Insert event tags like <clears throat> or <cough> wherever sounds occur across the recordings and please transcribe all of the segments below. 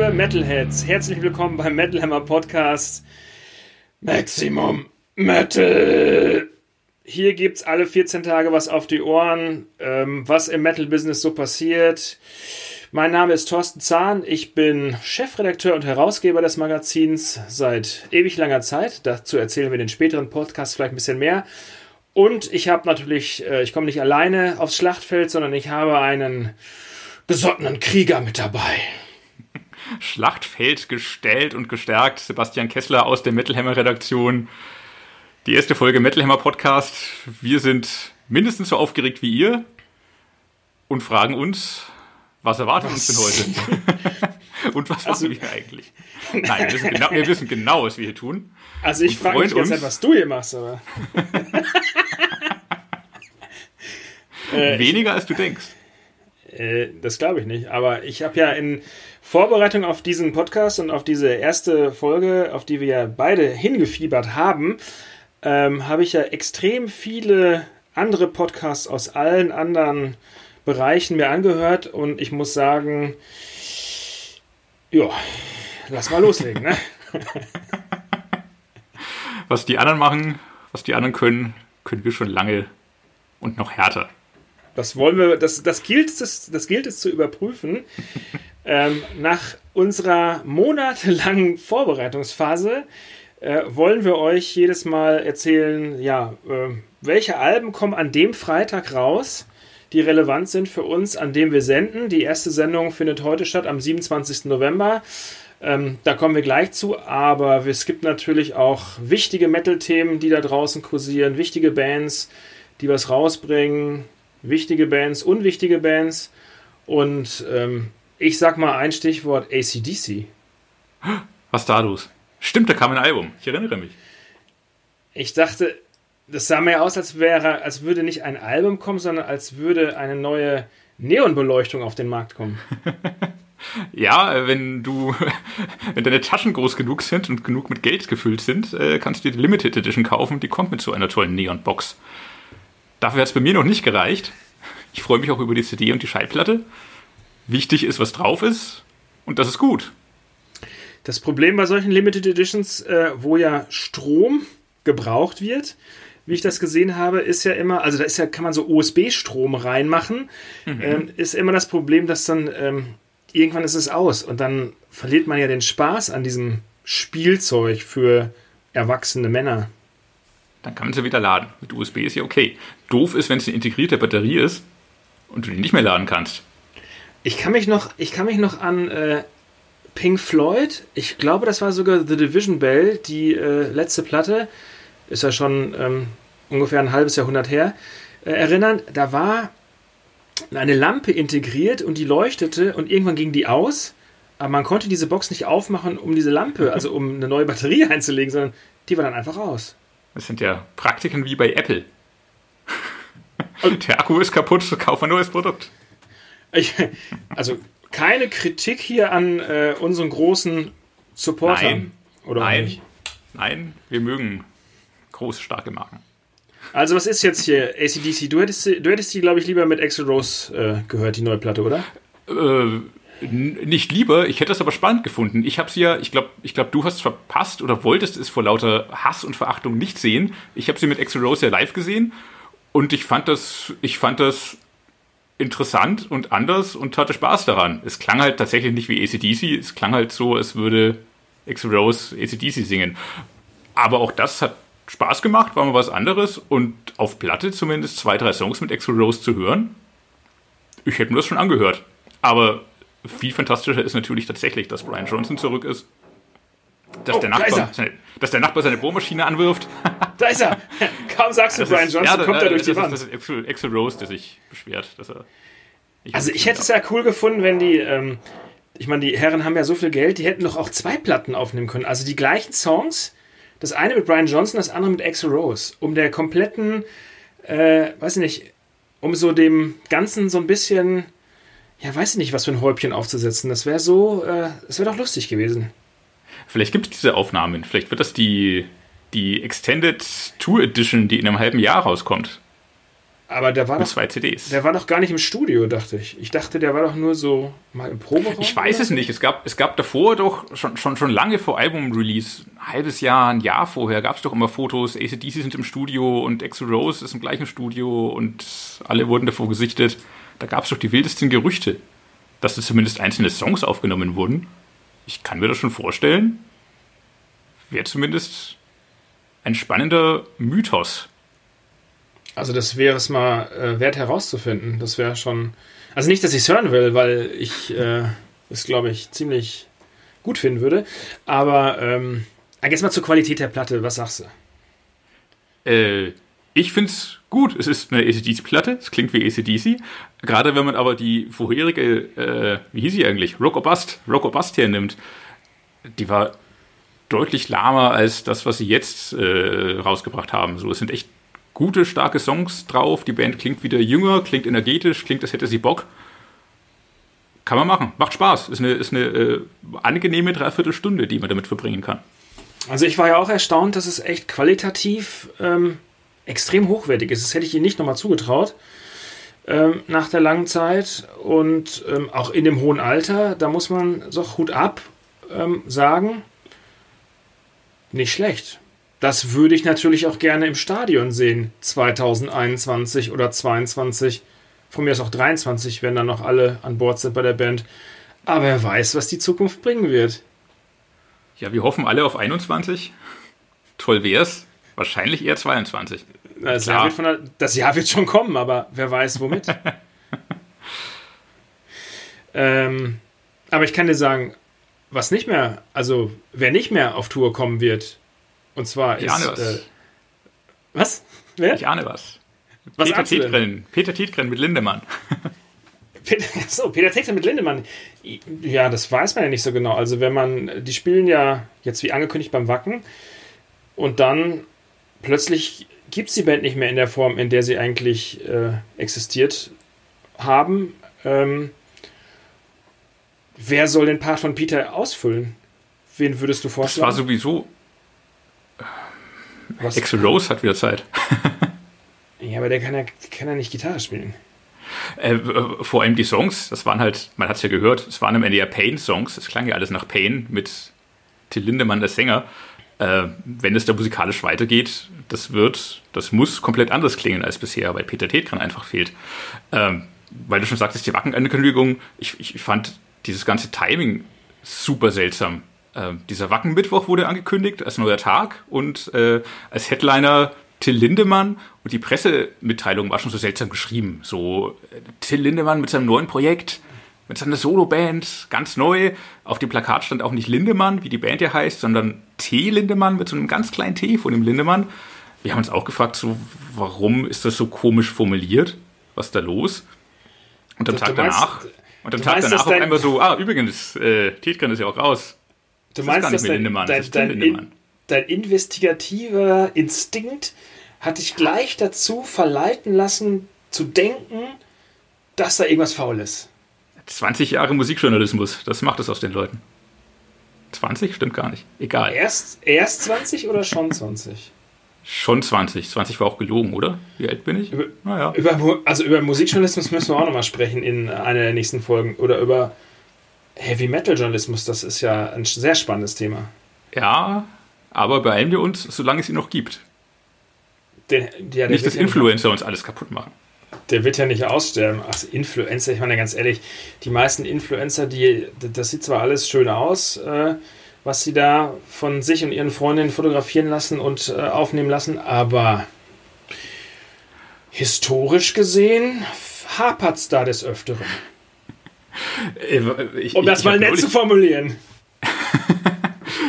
Liebe Metalheads, herzlich willkommen beim Metal Hammer Podcast Maximum Metal. Hier gibt's alle 14 Tage was auf die Ohren, ähm, was im Metal Business so passiert. Mein Name ist Thorsten Zahn, ich bin Chefredakteur und Herausgeber des Magazins seit ewig langer Zeit. Dazu erzählen wir den späteren Podcasts vielleicht ein bisschen mehr. Und ich habe natürlich, äh, ich komme nicht alleine aufs Schlachtfeld, sondern ich habe einen besottenen Krieger mit dabei. Schlachtfeld gestellt und gestärkt. Sebastian Kessler aus der Metalhammer-Redaktion. Die erste Folge Metalhammer Podcast. Wir sind mindestens so aufgeregt wie ihr und fragen uns, was erwartet was? uns denn heute? <laughs> und was also, machen wir eigentlich? Nein, wir wissen, genau, wir wissen genau, was wir hier tun. Also ich frage mich jetzt, was du hier machst, aber. <laughs> Weniger als du denkst. Äh, das glaube ich nicht. Aber ich habe ja in Vorbereitung auf diesen Podcast und auf diese erste Folge, auf die wir ja beide hingefiebert haben, ähm, habe ich ja extrem viele andere Podcasts aus allen anderen Bereichen mir angehört und ich muss sagen, ja, lass mal loslegen, ne? <laughs> was die anderen machen, was die anderen können, können wir schon lange und noch härter. Das wollen wir, das, das, gilt, es, das gilt es zu überprüfen. Ähm, nach unserer monatelangen Vorbereitungsphase äh, wollen wir euch jedes Mal erzählen, ja, äh, welche Alben kommen an dem Freitag raus, die relevant sind für uns, an dem wir senden. Die erste Sendung findet heute statt, am 27. November. Ähm, da kommen wir gleich zu, aber es gibt natürlich auch wichtige Metal-Themen, die da draußen kursieren, wichtige Bands, die was rausbringen, wichtige Bands, unwichtige Bands. Und ähm, ich sag mal ein Stichwort ACDC. Was da los? Stimmt, da kam ein Album. Ich erinnere mich. Ich dachte, das sah mir aus, als wäre, als würde nicht ein Album kommen, sondern als würde eine neue Neonbeleuchtung auf den Markt kommen. <laughs> ja, wenn du, <laughs> wenn deine Taschen groß genug sind und genug mit Geld gefüllt sind, äh, kannst du dir die Limited Edition kaufen. Die kommt mit so einer tollen Neon-Box. Dafür hat es bei mir noch nicht gereicht. Ich freue mich auch über die CD und die Schallplatte. Wichtig ist, was drauf ist. Und das ist gut. Das Problem bei solchen Limited Editions, äh, wo ja Strom gebraucht wird, wie ich das gesehen habe, ist ja immer, also da ist ja, kann man so USB-Strom reinmachen, mhm. ähm, ist immer das Problem, dass dann ähm, irgendwann ist es aus und dann verliert man ja den Spaß an diesem Spielzeug für erwachsene Männer dann kann man sie wieder laden. Mit USB ist ja okay. Doof ist, wenn es eine integrierte Batterie ist und du die nicht mehr laden kannst. Ich kann mich noch, ich kann mich noch an äh, Pink Floyd, ich glaube, das war sogar The Division Bell, die äh, letzte Platte, ist ja schon ähm, ungefähr ein halbes Jahrhundert her, äh, erinnern. Da war eine Lampe integriert und die leuchtete und irgendwann ging die aus. Aber man konnte diese Box nicht aufmachen, um diese Lampe, also um eine neue Batterie <laughs> einzulegen, sondern die war dann einfach aus. Das sind ja Praktiken wie bei Apple. Und der Akku ist kaputt, kauf ein neues Produkt. Ich, also keine Kritik hier an äh, unseren großen Supportern. Nein, oder nein, nicht? nein, wir mögen große, starke Marken. Also was ist jetzt hier ACDC? Du hättest, du hättest die, glaube ich, lieber mit Axel Rose äh, gehört, die neue Platte, oder? Äh, nicht lieber, ich hätte es aber spannend gefunden. Ich habe sie ja, ich glaube, ich glaub, du hast es verpasst oder wolltest es vor lauter Hass und Verachtung nicht sehen. Ich habe sie mit Axel Rose ja live gesehen und ich fand das, ich fand das interessant und anders und hatte Spaß daran. Es klang halt tatsächlich nicht wie ACDC, es klang halt so, als würde Axel Rose ACDC singen. Aber auch das hat Spaß gemacht, war mal was anderes und auf Platte zumindest zwei, drei Songs mit Axel Rose zu hören. Ich hätte mir das schon angehört. Aber viel fantastischer ist natürlich tatsächlich, dass Brian Johnson zurück ist. Dass, oh, der, Nachbar, seine, dass der Nachbar seine Bohrmaschine anwirft. <laughs> Da ist er! Kaum sagst du Brian Johnson, ja, kommt er durch die Wand. Das ist Axel, Axel Rose, der sich beschwert. Dass er ich also ich hätte es ja cool gefunden, wenn die, ähm, ich meine, die Herren haben ja so viel Geld, die hätten doch auch zwei Platten aufnehmen können. Also die gleichen Songs, das eine mit Brian Johnson, das andere mit Axel Rose, um der kompletten, äh, weiß ich nicht, um so dem Ganzen so ein bisschen ja, weiß ich nicht, was für ein Häubchen aufzusetzen. Das wäre so, äh, das wäre doch lustig gewesen. Vielleicht gibt es diese Aufnahmen. Vielleicht wird das die, die Extended Tour Edition, die in einem halben Jahr rauskommt. Aber der war doch, zwei CDs. der war doch gar nicht im Studio, dachte ich. Ich dachte, der war doch nur so mal im Proberaum. Ich weiß oder es nicht. Es gab, es gab davor doch schon, schon, schon lange vor Album-Release, ein halbes Jahr, ein Jahr vorher, gab es doch immer Fotos. ACDC sind im Studio und Exo Rose ist im gleichen Studio und alle wurden davor gesichtet. Da gab es doch die wildesten Gerüchte, dass da zumindest einzelne Songs aufgenommen wurden. Ich kann mir das schon vorstellen. Wäre zumindest ein spannender Mythos. Also das wäre es mal äh, wert herauszufinden. Das wäre schon. Also nicht, dass ich es hören will, weil ich äh, es, glaube ich, ziemlich gut finden würde. Aber ähm, jetzt mal zur Qualität der Platte. Was sagst du? Äh, ich finde es gut. Es ist eine ACDC-Platte. Es klingt wie ACDC. Gerade wenn man aber die vorherige, äh, wie hieß sie eigentlich? Rock or Bust, Rock or Bust hernimmt. Die war deutlich lahmer als das, was sie jetzt äh, rausgebracht haben. So, es sind echt gute, starke Songs drauf. Die Band klingt wieder jünger, klingt energetisch, klingt, als hätte sie Bock. Kann man machen. Macht Spaß. Ist eine, ist eine äh, angenehme Dreiviertelstunde, die man damit verbringen kann. Also ich war ja auch erstaunt, dass es echt qualitativ ähm, extrem hochwertig ist. Das hätte ich ihnen nicht nochmal zugetraut. Ähm, nach der langen Zeit und ähm, auch in dem hohen Alter, da muss man so Hut ab ähm, sagen, nicht schlecht. Das würde ich natürlich auch gerne im Stadion sehen, 2021 oder 22. Von mir ist auch 23, wenn dann noch alle an Bord sind bei der Band. Aber wer weiß, was die Zukunft bringen wird. Ja, wir hoffen alle auf 21. Toll wär's. Wahrscheinlich eher 22. Das. Jahr, wird von der, das Jahr wird schon kommen, aber wer weiß womit. <laughs> ähm, aber ich kann dir sagen, was nicht mehr, also wer nicht mehr auf Tour kommen wird, und zwar Ich ist. ahne was. Äh, was? Wer? Ich ahne was. Was Peter? Tietgren. Peter Tietgren mit Lindemann. <laughs> Peter, so, Peter Texter mit Lindemann. Ja, das weiß man ja nicht so genau. Also wenn man, die spielen ja jetzt wie angekündigt beim Wacken und dann plötzlich gibt es die Band nicht mehr in der Form, in der sie eigentlich äh, existiert haben. Ähm, wer soll den Part von Peter ausfüllen? Wen würdest du Das vorschlagen? war sowieso. Was? Axel Rose hat wieder Zeit. <laughs> ja, aber der kann ja, kann ja nicht Gitarre spielen. Äh, äh, vor allem die Songs, das waren halt, man hat es ja gehört, es waren am Ende ja Pain-Songs, es klang ja alles nach Pain mit Till Lindemann, der Sänger. Äh, wenn es da musikalisch weitergeht, das wird, das muss komplett anders klingen als bisher, weil Peter Tetgren einfach fehlt. Ähm, weil du schon sagtest, die Wacken-Ankündigung, ich, ich fand dieses ganze Timing super seltsam. Äh, dieser Wacken-Mittwoch wurde angekündigt als neuer Tag und äh, als Headliner Till Lindemann und die Pressemitteilung war schon so seltsam geschrieben. So äh, Till Lindemann mit seinem neuen Projekt, mit seiner Soloband, ganz neu. Auf dem Plakat stand auch nicht Lindemann, wie die Band ja heißt, sondern T. Lindemann mit so einem ganz kleinen T von dem Lindemann. Wir haben uns auch gefragt, so, warum ist das so komisch formuliert? Was ist da los? Und am Tag du meinst- danach, und am du Tag meinst, danach auf dein- einmal so, ah, übrigens, äh, Tietgren ist ja auch raus. Du Das ist meinst, gar nicht mehr dein, Lindemann, das dein, ist Till dein, Lindemann. in, dein investigativer Instinkt hat dich gleich dazu verleiten lassen, zu denken, dass da irgendwas faul ist. 20 Jahre Musikjournalismus, das macht es aus den Leuten. 20? Stimmt gar nicht. Egal. Erst, erst 20 oder schon 20? Schon 20. 20 war auch gelogen, oder? Wie alt bin ich? Über- Naja. Über, also über Musikjournalismus müssen wir auch nochmal sprechen in einer der nächsten Folgen. Oder über Heavy Metal Journalismus, das ist ja ein sehr spannendes Thema. Ja, aber beeilen wir uns, solange es ihn noch gibt. Der, ja, Nicht, dass ja Influencer uns alles kaputt machen. Der wird ja nicht aussterben. Ach, Influencer, ich meine ganz ehrlich, die meisten Influencer, die, das sieht zwar alles schön aus, äh, was sie da von sich und ihren Freundinnen fotografieren lassen und äh, aufnehmen lassen, aber historisch gesehen hapert es da des Öfteren. <laughs> Ich, Um das ich mal nett zu formulieren. <laughs>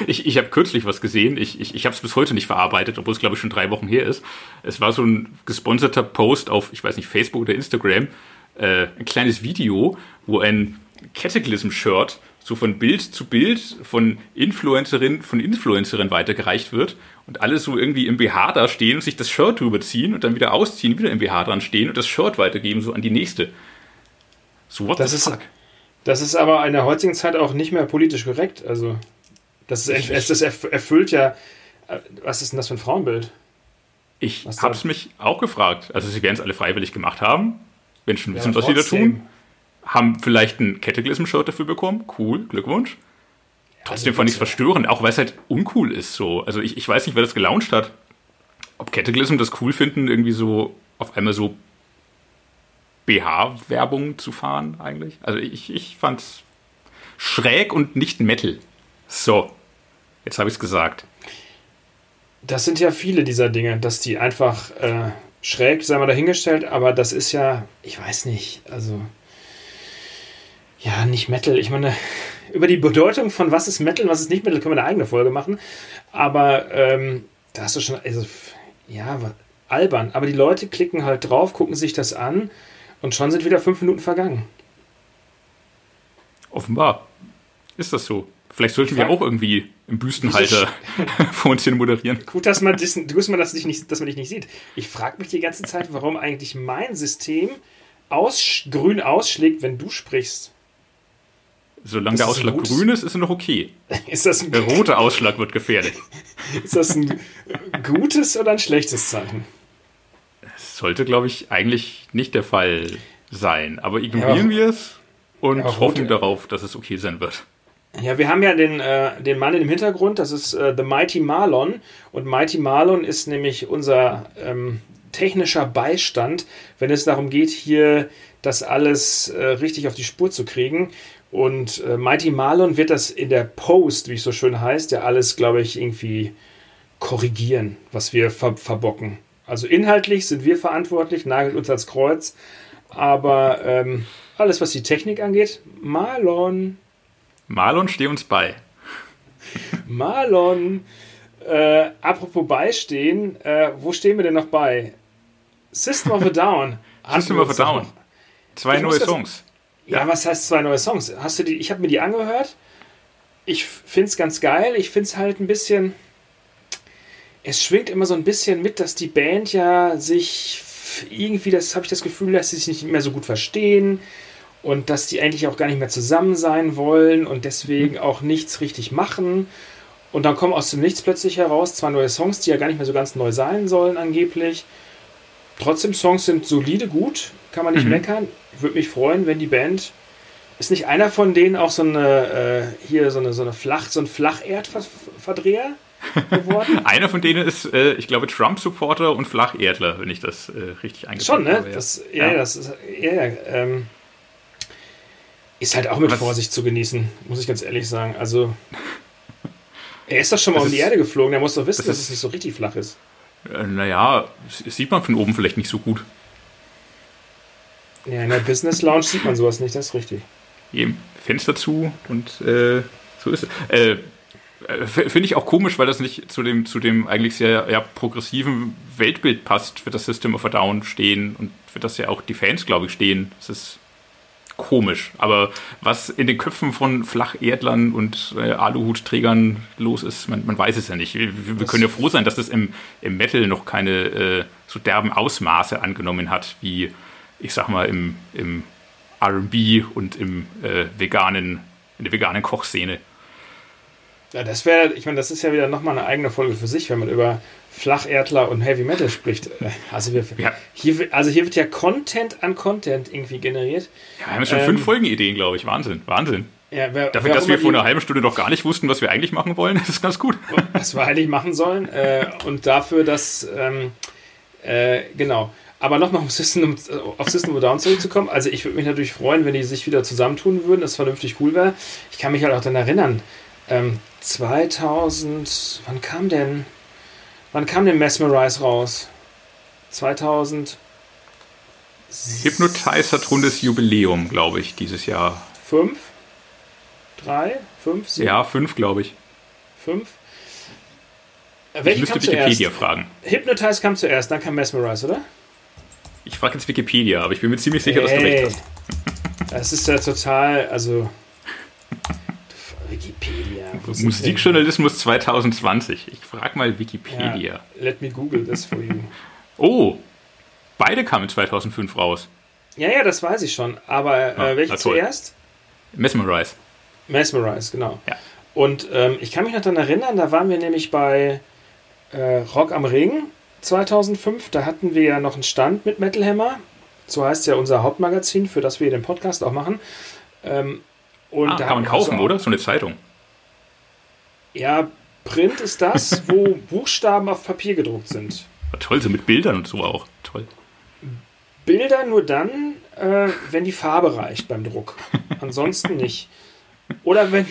Ich, ich habe kürzlich was gesehen. Ich, ich, ich habe es bis heute nicht verarbeitet, obwohl es, glaube ich, schon drei Wochen her ist. Es war so ein gesponserter Post auf, ich weiß nicht, Facebook oder Instagram. Äh, ein kleines Video, wo ein Cataclysm-Shirt so von Bild zu Bild von Influencerin von Influencerin weitergereicht wird und alle so irgendwie im BH da stehen und sich das Shirt drüber ziehen und dann wieder ausziehen, wieder im BH dran stehen und das Shirt weitergeben, so an die nächste. So, what Das the ist- fuck? Das ist aber in der heutigen Zeit auch nicht mehr politisch korrekt. Also, das, ist, das erf- erfüllt ja. äh, Was ist denn das für ein Frauenbild? Ich Was habe es da- mich auch gefragt. Also sie werden es alle freiwillig gemacht haben. Menschen wissen, Ja, was sie da tun. Haben vielleicht ein Cataclysm-Shirt dafür bekommen. Cool, Glückwunsch. Trotzdem also fand ich es verstörend, auch weil es halt uncool ist. So. Also ich, ich weiß nicht, wer das gelauncht hat. Ob Cataclysm das cool finden, irgendwie so auf einmal so BH-Werbung zu fahren eigentlich. Also ich, ich fand es schräg und nicht Metal. So, jetzt habe ich es gesagt. Das sind ja viele dieser Dinge, dass die einfach äh, schräg, sei mal dahingestellt, aber das ist ja, ich weiß nicht, also ja, nicht Metal. Ich meine, <laughs> über die Bedeutung von was ist Metal und was ist nicht Metal, können wir eine eigene Folge machen. Aber ähm, da hast du schon, also ja, albern. Aber die Leute klicken halt drauf, gucken sich das an und schon sind wieder fünf Minuten vergangen. Offenbar ist das so. Vielleicht sollten wir auch irgendwie im Büstenhalter <laughs> <laughs> vor uns hin moderieren. Gut, dass man, das, dass man, das nicht, dass man dich nicht sieht. Ich frage mich die ganze Zeit, warum eigentlich mein System aus, grün ausschlägt, wenn du sprichst. Solange Das der ist Ausschlag gut. grün ist, ist er noch okay. <laughs> Ist das, ein, Der rote Ausschlag wird gefährlich. <laughs> ist das ein gutes oder ein schlechtes Zeichen? Das sollte, glaube ich, eigentlich nicht der Fall sein. Aber ignorieren Ja. wir es und Ja, hoffen darauf, dass es okay sein wird. Ja, wir haben ja den, äh, den Mann im Hintergrund, das ist äh, The Mighty Marlon. Und Mighty Marlon ist nämlich unser ähm, technischer Beistand, wenn es darum geht, hier das alles äh, richtig auf die Spur zu kriegen. Und äh, Mighty Marlon wird das in der Post, wie es so schön heißt, ja alles, glaube ich, irgendwie korrigieren, was wir ver verbocken. Also inhaltlich sind wir verantwortlich, nagelt uns ans Kreuz. Aber ähm, alles, was die Technik angeht, Marlon. Marlon, steh uns bei. <laughs> Marlon, äh, apropos beistehen, äh, wo stehen wir denn noch bei? System of a Down. System of a Down. Zwei neue Songs. Ja, was heißt zwei neue Songs? Hast du die? Ich habe mir die angehört. Ich finde es ganz geil. Ich finde es halt ein bisschen. Es schwingt immer so ein bisschen mit, dass die Band ja sich irgendwie, das habe ich das Gefühl, dass sie sich nicht mehr so gut verstehen und dass die eigentlich auch gar nicht mehr zusammen sein wollen und deswegen auch nichts richtig machen. Und dann kommen aus dem Nichts plötzlich heraus zwei neue Songs, die ja gar nicht mehr so ganz neu sein sollen, angeblich. Trotzdem, Songs sind solide, gut, kann man nicht Mhm. meckern. Ich würde mich freuen, wenn die Band. Ist nicht einer von denen auch so eine, äh, hier so eine, so eine Flach, so ein Flacherdverdreher <laughs> geworden? Einer von denen ist, äh, ich glaube, Trump-Supporter und Flacherdler, wenn ich das äh, richtig eingeschätzt Schon, ne? habe. ja. Das, ja, Ja. das ist, ja, ja, ähm, ist halt auch mit Was- Vorsicht zu genießen, muss ich ganz ehrlich sagen. Also, <laughs> er ist doch schon mal Das um die ist- Erde geflogen, der muss doch wissen, das dass ist- es nicht so richtig flach ist. Äh, naja, sieht man von oben vielleicht nicht so gut. Ja, in der Business Lounge sieht man sowas nicht, das ist richtig. Eben Fenster zu und äh, so ist es. Äh, äh, Finde ich auch komisch, weil das nicht zu dem, zu dem eigentlich sehr ja, progressiven Weltbild passt, für das System of a Down stehen und für das ja auch die Fans, glaube ich, stehen. Das ist komisch. Aber was in den Köpfen von Flacherdlern und äh, Aluhutträgern los ist, man, man weiß es ja nicht. Wir, wir können ja froh sein, dass das im, im Metal noch keine äh, so derben Ausmaße angenommen hat, wie, ich sag mal, im, im RB und im äh, veganen, in der veganen Kochszene. Ja, das wäre, ich meine, das ist ja wieder nochmal eine eigene Folge für sich, wenn man über Flacherdler und Heavy Metal spricht. Äh, Also, wir, Ja. hier, wird- also hier wird ja Content an Content irgendwie generiert. Ja, wir haben schon Ähm, fünf Folgenideen, glaube ich. Wahnsinn, Wahnsinn. Ja, wer, Dafür, dass wir vor einer halben Stunde noch gar nicht wussten, was wir eigentlich machen wollen, <laughs> das ist ganz gut. was wir eigentlich machen sollen. Äh, und dafür, dass, ähm, äh, genau. Aber nochmal auf System, auf System of Down zurückzukommen. Also ich würde mich natürlich freuen, wenn die sich wieder zusammentun würden, das vernünftig cool wäre. Ich kann mich halt auch daran erinnern, ähm, 2000, wann kam denn, wann kam denn Mesmerize raus? 2000 Hypnotize hat rundes Jubiläum, glaube ich, dieses Jahr. fünf, drei, fünf, sieben, Ja, fünf, glaube ich. fünf. Äh, Ich Welche müsste kam zuerst? Wikipedia fragen. Hypnotize kam zuerst, dann kam Mesmerize, oder? Ich frage jetzt Wikipedia, aber ich bin mir ziemlich sicher, dass du recht hast. Das ist ja total, also. Wikipedia. Musikjournalismus 2020. Ich frage mal? Wikipedia. Ja, let me Google this for you. Oh, beide kamen 2005 raus. Ja, ja, das weiß ich schon. Aber Ah, äh, welche na toll. zuerst? Mesmerize. Mesmerize, genau. Ja. Und ähm, ich kann mich noch daran erinnern, da waren wir nämlich bei äh, Rock am Ring 2005, da hatten wir ja noch einen Stand mit Metal Hammer. So heißt ja unser Hauptmagazin, für das wir den Podcast auch machen. Ähm, und ah, kann man kaufen, also, oder? So eine Zeitung. Ja, Print ist das, <laughs> wo Buchstaben auf Papier gedruckt sind. Toll, so mit Bildern und so auch. Toll. Bilder nur dann, äh, wenn die Farbe reicht beim Druck. <laughs> Ansonsten nicht. Oder wenn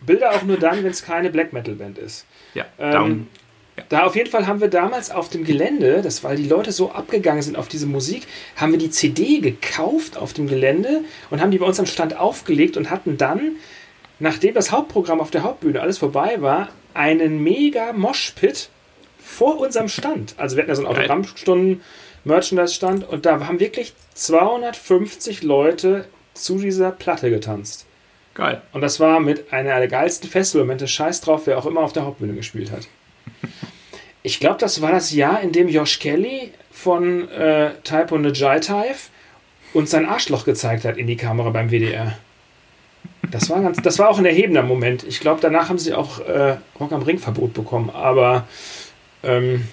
Bilder auch nur dann, wenn es keine Black Metal Band ist. Ja, ähm, ja. Da auf jeden Fall haben wir damals auf dem Gelände, das weil die Leute so abgegangen sind auf diese Musik, haben wir die CD gekauft auf dem Gelände und haben die bei uns am Stand aufgelegt und hatten dann, nachdem das Hauptprogramm auf der Hauptbühne alles vorbei war, einen mega Moshpit vor unserem Stand. Also wir hatten ja so einen Autogrammstunden Merchandise-Stand und da haben wirklich 250 Leute zu dieser Platte getanzt. Geil. Und das war mit einer der geilsten Festivalmomente. Scheiß drauf, wer auch immer auf der Hauptbühne gespielt hat. Ich glaube, das war das Jahr, in dem Josh Kelly von äh, und Jive uns sein Arschloch gezeigt hat in die Kamera beim WDR. Das war, ganz, das war auch ein erhebender Moment. Ich glaube, danach haben sie auch äh, Rock am Ring Verbot bekommen. Aber ähm,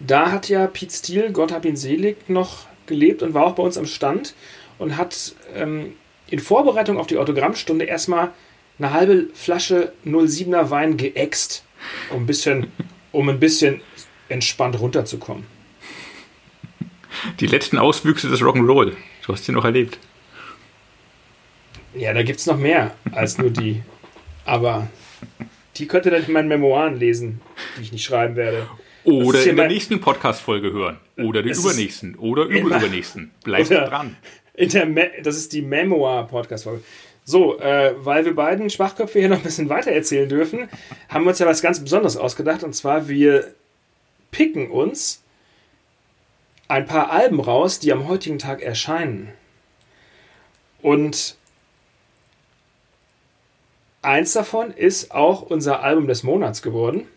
da hat ja Pete Steele, Gott hab ihn selig, noch gelebt und war auch bei uns am Stand und hat ähm, in Vorbereitung auf die Autogrammstunde erstmal eine halbe Flasche 07er Wein geäxt, um ein bisschen, um ein bisschen entspannt runterzukommen. Die letzten Auswüchse des Rock'n'Roll. Du hast sie noch erlebt. Ja, da gibt es noch mehr als nur die. Aber die könnt ihr dann in meinen Memoiren lesen, die ich nicht schreiben werde. Oder in der nächsten Podcast-Folge hören. Oder den übernächsten. Oder überübernächsten. Bleibt <laughs> dran. In der das ist die Memoir-Podcast-Folge. So, äh, weil wir beiden Schwachköpfe hier noch ein bisschen weiter erzählen dürfen, haben wir uns ja was ganz Besonderes ausgedacht. Und zwar, wir picken uns ein paar Alben raus, die am heutigen Tag erscheinen. Und eins davon ist auch unser Album des Monats geworden.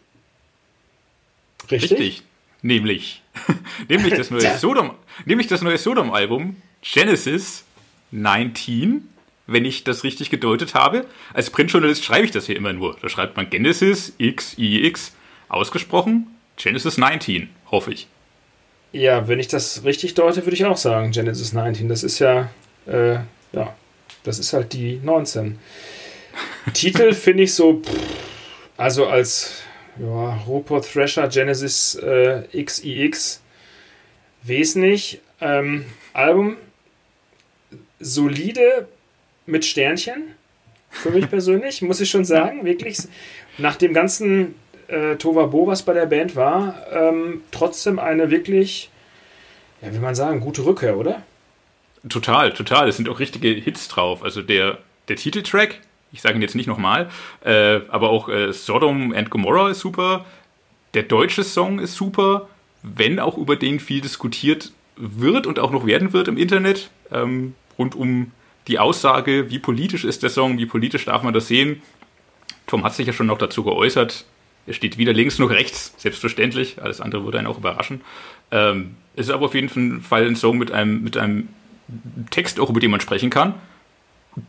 Richtig? Richtig. Nämlich, <laughs> nämlich das neue <laughs> Sodom, nämlich das neue Sodom-Album Genesis 19, wenn ich das richtig gedeutet habe. Als Printjournalist schreibe ich das hier immer nur. Da schreibt man Genesis XIX ausgesprochen, Genesis 19, hoffe ich. Ja, wenn ich das richtig deute, würde ich auch sagen Genesis 19. Das ist ja, äh, ja, das ist halt die 19. <laughs> Titel finde ich so, pff, also als ja, Rupert Thrasher Genesis äh, XIX. Weiß nicht. Ähm, Album solide mit Sternchen. Für mich persönlich, <laughs> muss ich schon sagen. Wirklich. Nach dem ganzen äh, Tovabo, was bei der Band war, ähm, trotzdem eine wirklich, ja, wie man sagen, gute Rückkehr, oder? Total, total. Es sind auch richtige Hits drauf. Also der, der Titeltrack, ich sage ihn jetzt nicht nochmal, äh, aber auch äh, Sodom and Gomorrah ist super. Der deutsche Song ist super, wenn auch über den viel diskutiert wird und auch noch werden wird im Internet, ähm, rund um die Aussage, wie politisch ist der Song, wie politisch darf man das sehen. Tom hat sich ja schon noch dazu geäußert. Er steht weder links noch rechts, selbstverständlich. Alles andere würde einen auch überraschen. Ähm, es ist aber auf jeden Fall ein Song mit einem, mit einem Text, auch über den man sprechen kann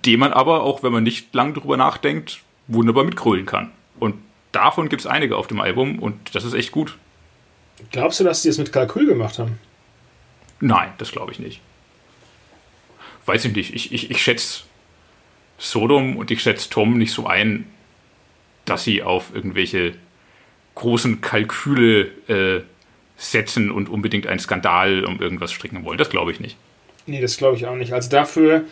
den man aber, auch wenn man nicht lang drüber nachdenkt, wunderbar mitgrölen kann. Und davon gibt es einige auf dem Album und das ist echt gut. Glaubst du, dass die es mit Kalkül gemacht haben? Nein, das glaube ich nicht. Weiß ich nicht. Ich, ich, ich schätze Sodom und ich schätze Tom nicht so ein, dass sie auf irgendwelche großen Kalküle äh, setzen und unbedingt einen Skandal um irgendwas stricken wollen. Das glaube ich nicht. Nee, das glaube ich auch nicht. Also dafür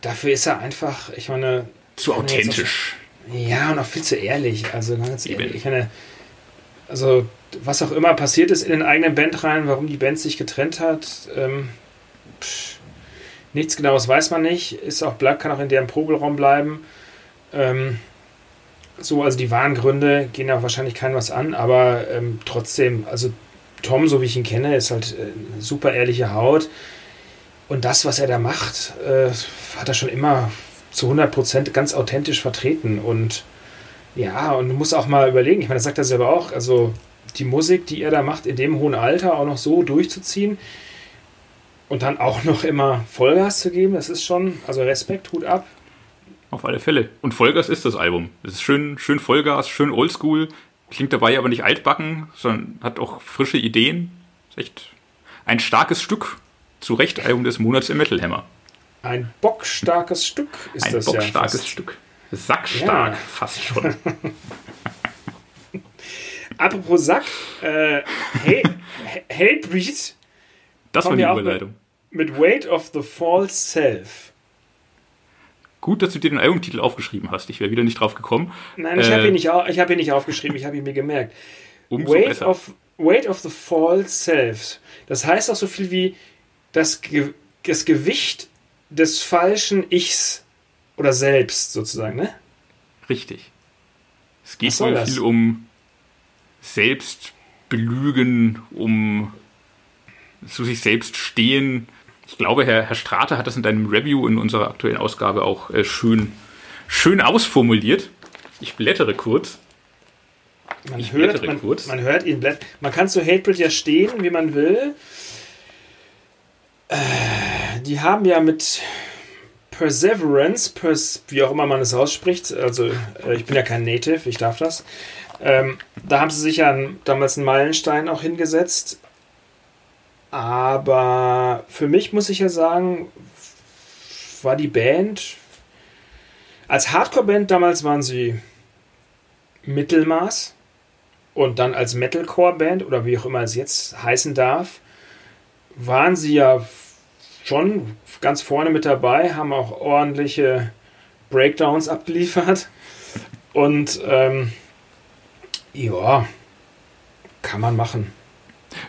dafür ist er einfach, ich meine. Zu authentisch. Auch, ja, und auch viel zu ehrlich. Also ganz ehrlich, ich meine, also was auch immer passiert ist in den eigenen Bandreihen, warum die Band sich getrennt hat, ähm, pff, nichts genaues weiß man nicht. Ist auch bleibt, kann auch in deren Probelraum bleiben. Ähm, so, also die wahren Gründe gehen ja wahrscheinlich keinem was an, aber ähm, trotzdem, also Tom, so wie ich ihn kenne, ist halt äh, super ehrliche Haut. Und das, was er da macht, äh, hat er schon immer zu 100% ganz authentisch vertreten. Und ja, und man muss auch mal überlegen, ich meine, das sagt er selber auch, also die Musik, die er da macht, in dem hohen Alter auch noch so durchzuziehen und dann auch noch immer Vollgas zu geben, das ist schon, also Respekt, Hut ab. Auf alle Fälle. Und Vollgas ist das Album. Es ist schön, schön Vollgas, schön oldschool. klingt dabei aber nicht altbacken, sondern hat auch frische Ideen. Ist echt ein starkes Stück. Zu Recht Album des Monats im Metal Hammer. Ein bockstarkes Stück ist ein das ja. Ein bockstarkes. Stück. Sackstark ja. fast schon. <laughs> Apropos Sack, äh, hey, <laughs> Hatebreed. Das war die Überleitung. Mit, mit Weight of the False Self. Gut, dass du dir den Albumtitel aufgeschrieben hast. Ich wäre wieder nicht drauf gekommen. Nein, ich äh, habe ihn, nicht, hab ihn nicht aufgeschrieben, ich habe ihn mir gemerkt. Umso Weight besser. of, Weight of the False Self. Das heißt auch so viel wie das, Ge das Gewicht des falschen Ichs oder Selbst sozusagen, ne? Richtig. Es geht wohl viel um Selbstbelügen, um zu sich selbst stehen. Ich glaube, Herr, Herr Strate hat das in deinem Review in unserer aktuellen Ausgabe auch äh, schön, schön ausformuliert. Ich blättere kurz. Man ich hört, man, kurz. man hört ihn blättern. Man kann zu Hatebreed ja stehen, wie man will. Äh, die haben ja mit Perseverance, Pers wie auch immer man es ausspricht, also äh, ich bin ja kein Native, ich darf das. Ähm, da haben sie sich ja damals einen Meilenstein auch hingesetzt. Aber für mich muss ich ja sagen, war die Band. Als Hardcore-Band damals waren sie Mittelmaß. Und dann als Metalcore-Band oder wie auch immer es jetzt heißen darf, waren sie ja schon ganz vorne mit dabei, haben auch ordentliche Breakdowns abgeliefert. Und ähm, ja, kann man machen.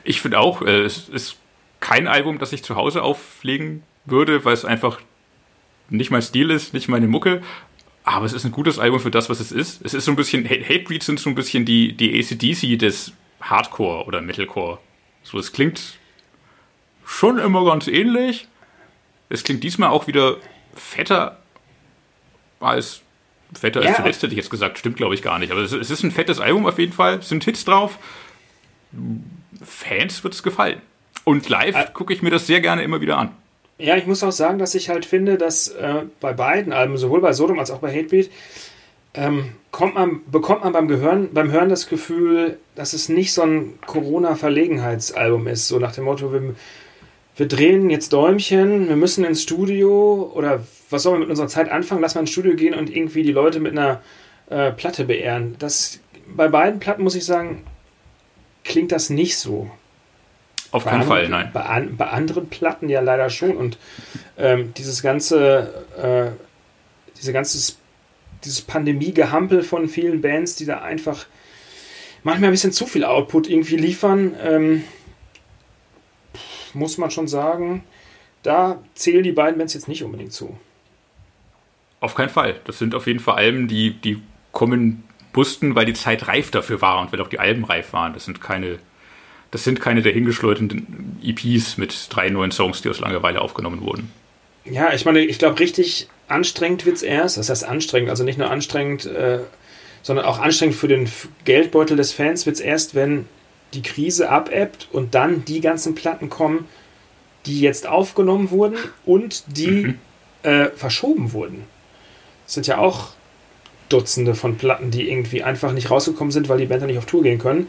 Ich finde auch, äh, es ist kein Album, das ich zu Hause auflegen würde, weil es einfach nicht mein Stil ist, nicht meine Mucke. Aber es ist ein gutes Album für das, was es ist. Es ist so ein bisschen, Hatebreed sind so ein bisschen die, die ACDC des Hardcore oder Metalcore. So, es klingt schon immer ganz ähnlich. Es klingt diesmal auch wieder fetter als fetter als ja. zuletzt, hätte ich jetzt gesagt. Stimmt, glaube ich, gar nicht. Aber es, es ist ein fettes Album auf jeden Fall. Es sind Hits drauf. Fans wird es gefallen. Und live äh, gucke ich mir das sehr gerne immer wieder an. Ja, ich muss auch sagen, dass ich halt finde, dass äh, bei beiden Alben, sowohl bei Sodom als auch bei Hatebreed, ähm, kommt man, bekommt man beim, Gehören, beim Hören das Gefühl, dass es nicht so ein Corona-Verlegenheitsalbum ist. So nach dem Motto, wir, wir drehen jetzt Däumchen, wir müssen ins Studio oder was sollen wir mit unserer Zeit anfangen? Lass mal ins Studio gehen und irgendwie die Leute mit einer äh, Platte beehren. Das, bei beiden Platten muss ich sagen, klingt das nicht so. Auf bei keinen anderen, Fall, nein. Bei, an, bei, anderen Platten ja leider schon. Und ähm, dieses ganze, äh, diese ganze, dieses Pandemie-Gehampel von vielen Bands, die da einfach manchmal ein bisschen zu viel Output irgendwie liefern, ähm, muss man schon sagen, da zählen die beiden Bands jetzt nicht unbedingt zu. Auf keinen Fall. Das sind auf jeden Fall Alben, die, die kommen mussten, weil die Zeit reif dafür war und weil auch die Alben reif waren. Das sind keine, das sind keine der hingeschleuderten EPs mit drei neuen Songs, die aus Langeweile aufgenommen wurden. Ja, ich meine, ich glaube, richtig anstrengend wird es erst. Das heißt anstrengend, also nicht nur anstrengend, äh, sondern auch anstrengend für den Geldbeutel des Fans wird es erst, wenn die Krise abebbt und dann die ganzen Platten kommen, die jetzt aufgenommen wurden und die mhm. äh, verschoben wurden. Das sind ja auch Dutzende von Platten, die irgendwie einfach nicht rausgekommen sind, weil die Band nicht auf Tour gehen können.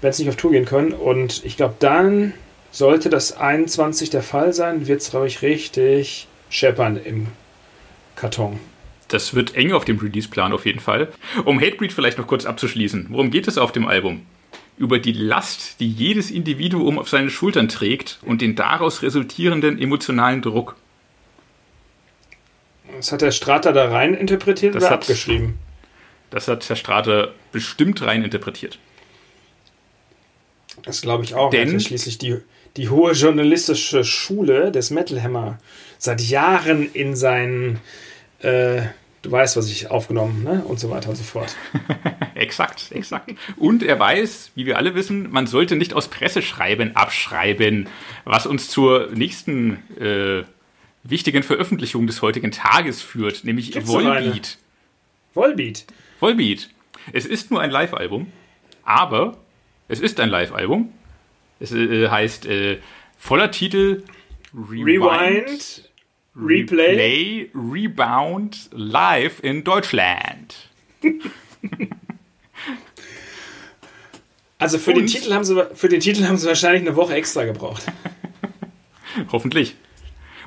Bands nicht auf Tour gehen können. Und ich glaube, dann sollte das 21 der Fall sein, wird es, glaube ich, richtig scheppern im Karton. Das wird eng auf dem Release-Plan auf jeden Fall. Um Hatebreed vielleicht noch kurz abzuschließen. Worum geht es auf dem Album? Über die Last, die jedes Individuum auf seinen Schultern trägt und den daraus resultierenden emotionalen Druck. Das hat der Strater da rein interpretiert das oder hat, abgeschrieben? Das hat der Strater bestimmt rein interpretiert. Das glaube ich auch. Denn schließlich die, die hohe journalistische Schule des Metal Hammer seit Jahren in seinen, äh, du weißt, was ich aufgenommen, ne? Und so weiter und so fort. <laughs> exakt, exakt. Und er weiß, wie wir alle wissen, man sollte nicht aus Presseschreiben abschreiben, was uns zur nächsten äh, wichtigen Veröffentlichung des heutigen Tages führt, nämlich Gibt's Volbeat. Volbeat. Volbeat. Es ist nur ein Live-Album, aber es ist ein Live-Album. Es äh, heißt äh, voller Titel Rewind, Rewind Replay, Replay, Rebound, Live in Deutschland. Also für den, Titel haben sie, für den Titel haben sie wahrscheinlich eine Woche extra gebraucht. <laughs> Hoffentlich.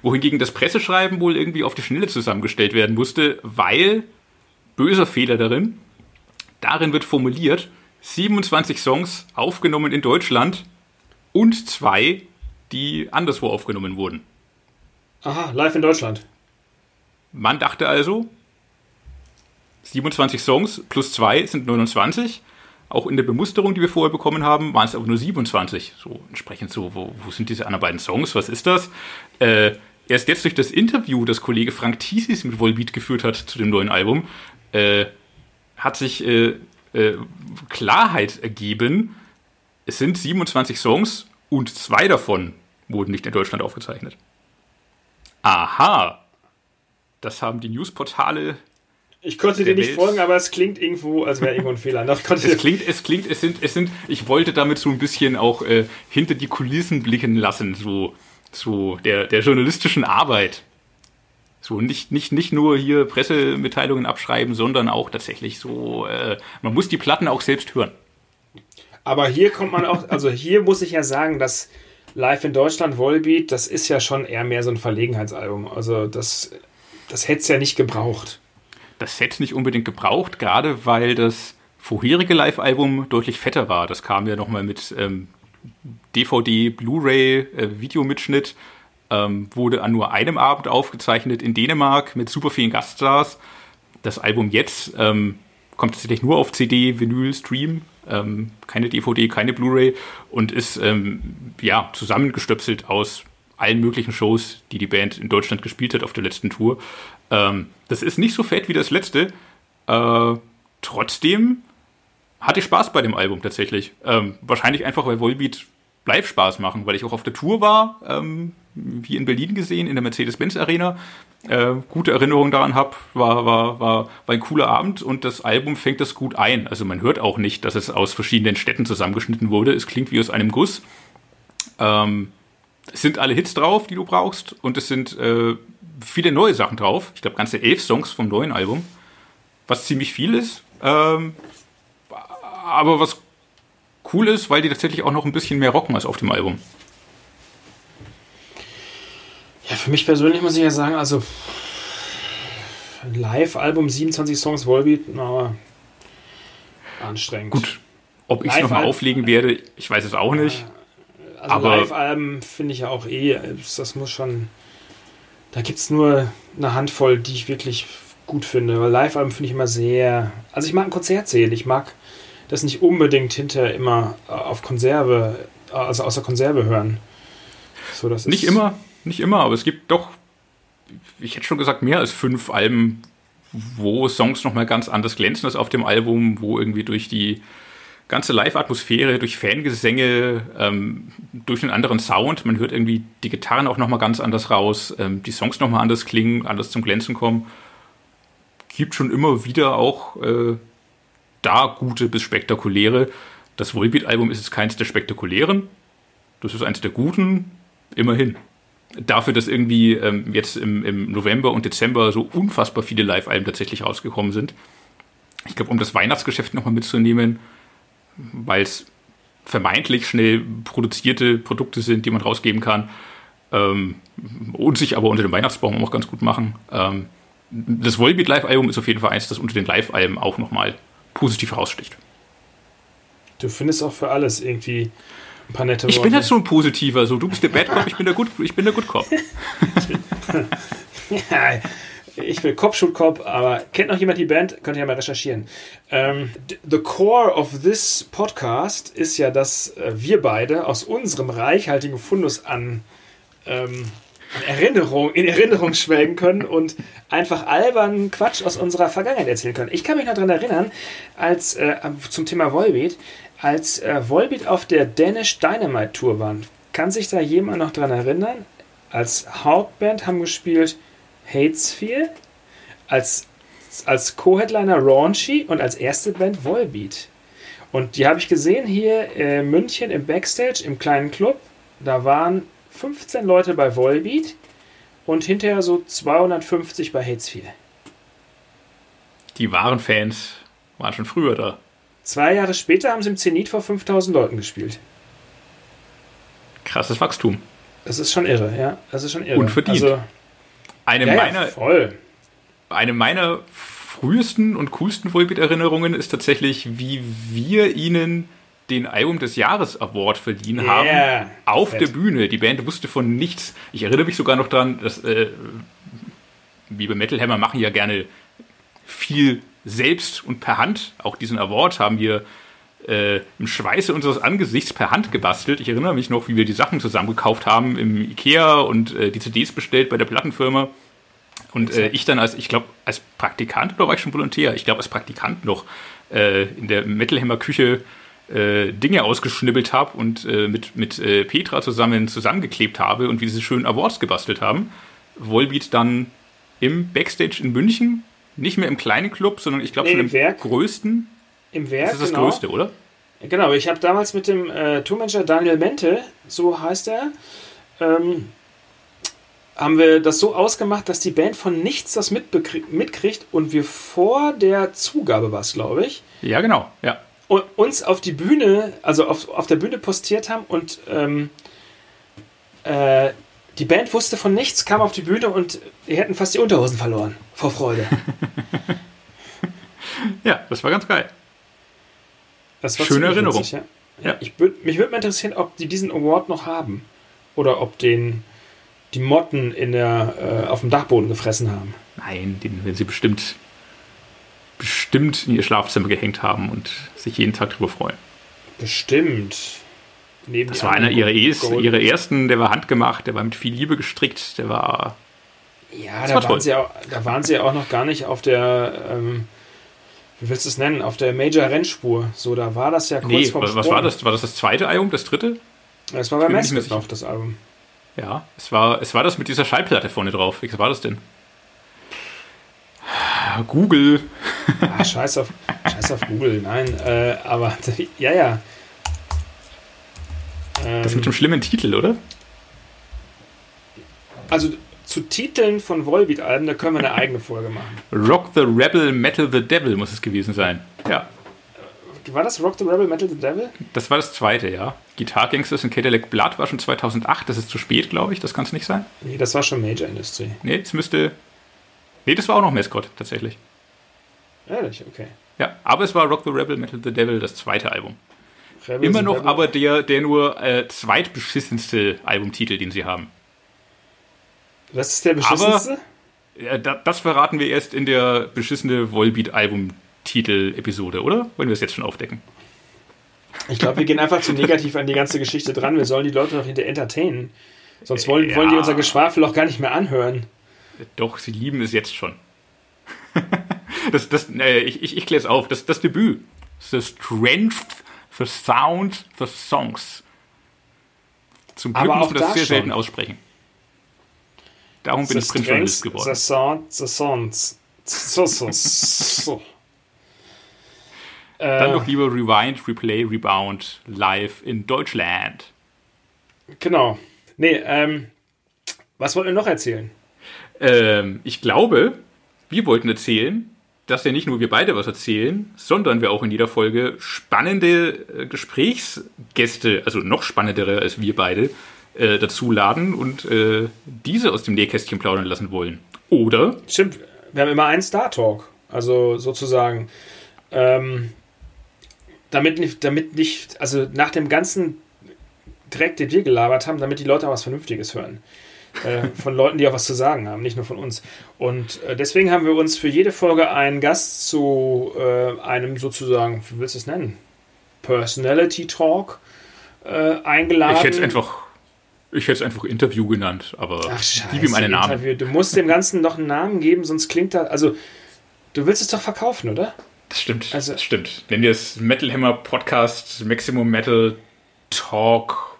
Wohingegen das Presseschreiben wohl irgendwie auf die Schnelle zusammengestellt werden musste, weil böser Fehler darin. Darin wird formuliert, 27 Songs aufgenommen in Deutschland und zwei, die anderswo aufgenommen wurden. Aha, live in Deutschland. Man dachte also, 27 Songs plus zwei sind 29. Auch in der Bemusterung, die wir vorher bekommen haben, waren es aber nur 27. So entsprechend so, wo, wo sind diese anderen beiden Songs? Was ist das? Äh, erst jetzt durch das Interview, das Kollege Frank Thiesis mit Volbeat geführt hat zu dem neuen Album, äh, hat sich äh, äh Klarheit ergeben. Es sind 27 Songs und zwei davon wurden nicht in Deutschland aufgezeichnet. Aha. Das haben die Newsportale ich konnte dir nicht Welt. folgen, aber es klingt irgendwo, als wäre irgendwo ein Fehler. Es klingt, es klingt, es sind, es sind, ich wollte damit so ein bisschen auch äh, hinter die Kulissen blicken lassen, so, so der, der journalistischen Arbeit. So, nicht, nicht, nicht nur hier Pressemitteilungen abschreiben, sondern auch tatsächlich so, äh, man muss die Platten auch selbst hören. Aber hier kommt man auch, also hier muss ich ja sagen, dass Live in Deutschland Volbeat, das ist ja schon eher mehr so ein Verlegenheitsalbum. Also das, das hätte es ja nicht gebraucht das Set nicht unbedingt gebraucht, gerade weil das vorherige Live-Album deutlich fetter war. Das kam ja nochmal mit ähm, DVD, Blu-ray, äh, Videomitschnitt, ähm, wurde an nur einem Abend aufgezeichnet in Dänemark mit super vielen Gaststars. Das Album jetzt ähm, kommt tatsächlich nur auf CD, Vinyl, Stream, ähm, keine DVD, keine Blu-ray und ist ähm, ja zusammengestöpselt aus allen möglichen Shows, die die Band in Deutschland gespielt hat auf der letzten Tour. Ähm, das ist nicht so fett wie das letzte. Äh, trotzdem hatte ich Spaß bei dem Album tatsächlich. Ähm, wahrscheinlich einfach, weil Volbeat live Spaß machen, weil ich auch auf der Tour war, ähm, wie in Berlin gesehen, in der Mercedes-Benz Arena. Äh, gute Erinnerungen daran habe, war, war, war, war ein cooler Abend und das Album fängt das gut ein. Also man hört auch nicht, dass es aus verschiedenen Städten zusammengeschnitten wurde. Es klingt wie aus einem Guss. Ähm, es sind alle Hits drauf, die du brauchst und es sind äh, viele neue Sachen drauf. Ich glaube, ganze elf Songs vom neuen Album, was ziemlich viel ist. Ähm, aber was cool ist, weil die tatsächlich auch noch ein bisschen mehr rocken als auf dem Album. Ja, für mich persönlich muss ich ja sagen, also Live-Album 27 Songs Volbeat, aber anstrengend. Gut, ob ich es nochmal auflegen werde, ich weiß es auch nicht. Also Live-Alben finde ich ja auch eh, das muss schon da gibt es nur eine Handvoll, die ich wirklich gut finde. Weil Live-Alben finde ich immer sehr. Also ich mag ein Konzert sehen. Ich mag das nicht unbedingt hinterher immer auf Konserve, also außer Konserve hören. So, das nicht immer, nicht immer, aber es gibt doch, ich hätte schon gesagt, mehr als fünf Alben, wo Songs nochmal ganz anders glänzen als auf dem Album, wo irgendwie durch die ganze Live-Atmosphäre, durch Fangesänge, ähm, durch einen anderen Sound. Man hört irgendwie die Gitarren auch nochmal ganz anders raus, ähm, die Songs nochmal anders klingen, anders zum Glänzen kommen. Gibt schon immer wieder auch äh, da gute bis spektakuläre. Das Volbeat-Album ist jetzt keins der spektakulären. Das ist eins der guten, immerhin. Dafür, dass irgendwie ähm, jetzt im, im November und Dezember so unfassbar viele Live-Alben tatsächlich rausgekommen sind. Ich glaube, um das Weihnachtsgeschäft nochmal mitzunehmen, weil es vermeintlich schnell produzierte Produkte sind, die man rausgeben kann ähm, und sich aber unter dem Weihnachtsbaum auch ganz gut machen. Ähm, das Volbeat Live-Album ist auf jeden Fall eins, das unter den Live-Alben auch nochmal positiv heraussticht. Du findest auch für alles irgendwie ein paar nette Worte. Ich bin halt so ein Positiver, so du bist der Bad Cop, ich bin der Good, ich bin der Good Cop. <laughs> ja, ich will Cop Cop, aber kennt noch jemand die Band? Könnt ihr ja mal recherchieren. Ähm, the core of this podcast ist ja, dass äh, wir beide aus unserem reichhaltigen Fundus an, ähm, an Erinnerung, in Erinnerung schwelgen können und einfach albernen Quatsch aus unserer Vergangenheit erzählen können. Ich kann mich noch daran erinnern, als äh, zum Thema Volbeat, als äh, Volbeat auf der Danish Dynamite Tour waren. Kann sich da jemand noch daran erinnern? Als Hauptband haben gespielt Hatesfield, als, als Co-Headliner Raunchy und als erste Band Volbeat. Und die habe ich gesehen hier in München im Backstage, im kleinen Club. Da waren 15 Leute bei Volbeat und hinterher so 250 bei Hatesfield. Die wahren Fans waren schon früher da. Zwei Jahre später haben sie im Zenit vor 5000 Leuten gespielt. Krasses Wachstum. Das ist schon irre, ja. Das ist schon irre. Unverdient. Also, Eine ja, meiner ja, eine meiner frühesten und coolsten Volbeat-Erinnerungen ist tatsächlich, wie wir ihnen den Album des Jahres Award verliehen Yeah, haben. Auf fett. der Bühne. Die Band wusste von nichts. Ich erinnere mich sogar noch daran, dass äh, wir bei Metal Hammer machen ja gerne viel selbst und per Hand. Auch diesen Award haben wir äh, im Schweiße unseres Angesichts per Hand gebastelt. Ich erinnere mich noch, wie wir die Sachen zusammengekauft haben im Ikea und äh, die CDs bestellt bei der Plattenfirma. Und äh, ich dann als, ich glaube, als Praktikant oder war ich schon Volontär? Ich glaube, als Praktikant noch äh, in der Metalhammer Küche äh, Dinge ausgeschnibbelt habe und äh, mit, mit äh, Petra zusammen zusammengeklebt habe und wie sie schön Awards gebastelt haben. Volbeat dann im Backstage in München, nicht mehr im kleinen Club, sondern ich glaube Nee, schon im Werk. größten. Im Werk, Das ist das genau. größte, oder? Genau, ich habe damals mit dem äh, Tourmanager Daniel Mente, so heißt er, ähm, haben wir das so ausgemacht, dass die Band von nichts das mitkriegt und wir vor der Zugabe war es, glaube ich, Ja, genau. Ja. Uns auf die Bühne, also auf, auf der Bühne postiert haben und ähm, äh, die Band wusste von nichts, kam auf die Bühne und die hätten fast die Unterhosen verloren vor Freude. <laughs> ja, das war ganz geil. Das war Schöne Erinnerung. witzig. Ja. Ja. Ich würd, mich würde mal interessieren, ob die diesen Award noch haben. Oder ob den die Motten in der, äh, auf dem Dachboden gefressen haben. Nein, den werden sie bestimmt, bestimmt in ihr Schlafzimmer gehängt haben und sich jeden Tag drüber freuen. Bestimmt. Neben Das war einer ihrer, es, ihrer ersten, der war handgemacht, der war mit viel Liebe gestrickt, der war. Ja, da war waren, auch, da waren sie auch noch gar nicht auf der, ähm, wie willst du es nennen, auf der Major-Rennspur. So, da war das ja kurz Nee, vorm was, was war das? War das das zweite Album, das dritte? Das war bei sicher. noch, das Album. Ja, es war, es war das mit dieser Schallplatte vorne drauf. Was war das denn? Google. Ah, scheiß auf, scheiß auf Google, nein, äh, aber, ja, ja. Das Ähm, mit dem schlimmen Titel, oder? Also zu Titeln von Volbeat-Alben, da können wir eine <laughs> eigene Folge machen. Rock the Rebel, Metal the Devil muss es gewesen sein. Ja, War das Rock the Rebel, Metal the Devil? das war das zweite, ja. Guitar Gangsters und Cadillac Blood war schon 2008, das ist zu spät, glaube ich, das kann es nicht sein. Nee, das war schon Major Industry. Nee, es müsste. Nee, das war auch noch Mascot, tatsächlich. Ehrlich, okay. Ja, aber es war Rock the Rebel, Metal the Devil, das zweite Album. Rebel Immer noch aber der, der nur äh, zweitbeschissenste Albumtitel, den sie haben. Was ist der beschissenste? Ja, da, das verraten wir erst in der beschissene Volbeat-Album-Titel-Episode, oder? Wollen wir es jetzt schon aufdecken? Ich glaube, wir gehen einfach zu negativ an die ganze Geschichte dran. Wir sollen die Leute doch hinter entertainen. Sonst wollen, Ja. wollen die unser Geschwafel auch gar nicht mehr anhören. Doch, sie lieben es jetzt schon. <laughs> das, das, äh, ich ich, ich kläre es auf. Das, das Debüt. The Strength, The Sound, The Songs. Zum Glück muss man das da sehr schon. selten aussprechen. Darum bin The ich Printjournalist strength, geworden. The sound, the sounds. So, so, so. <laughs> Dann Äh, noch lieber Rewind, Replay, Rebound, live in Deutschland. Genau. Nee, ähm, was wollt ihr noch erzählen? Ähm, ich glaube, wir wollten erzählen, dass ja nicht nur wir beide was erzählen, sondern wir auch in jeder Folge spannende äh, Gesprächsgäste, also noch spannendere als wir beide, äh, dazu laden und äh, diese aus dem Nähkästchen plaudern lassen wollen. Oder Stimmt, wir haben immer einen Star Talk. Also sozusagen. Ähm, damit nicht, damit nicht, also nach dem ganzen Dreck, den wir gelabert haben, damit die Leute auch was Vernünftiges hören. Äh, von Leuten, die auch was zu sagen haben, nicht nur von uns. Und äh, deswegen haben wir uns für jede Folge einen Gast zu äh, einem sozusagen, wie willst du es nennen? Personality Talk äh, eingeladen. ich hätte es einfach, ich hätte es einfach Interview genannt, aber Ach, scheiße, gib ihm einen Namen. Interview. Du musst dem Ganzen noch einen Namen geben, sonst klingt das. Also, du willst es doch verkaufen, oder? Das stimmt, Also- das stimmt. Nennen wir es Metal Hammer Podcast Maximum Metal Talk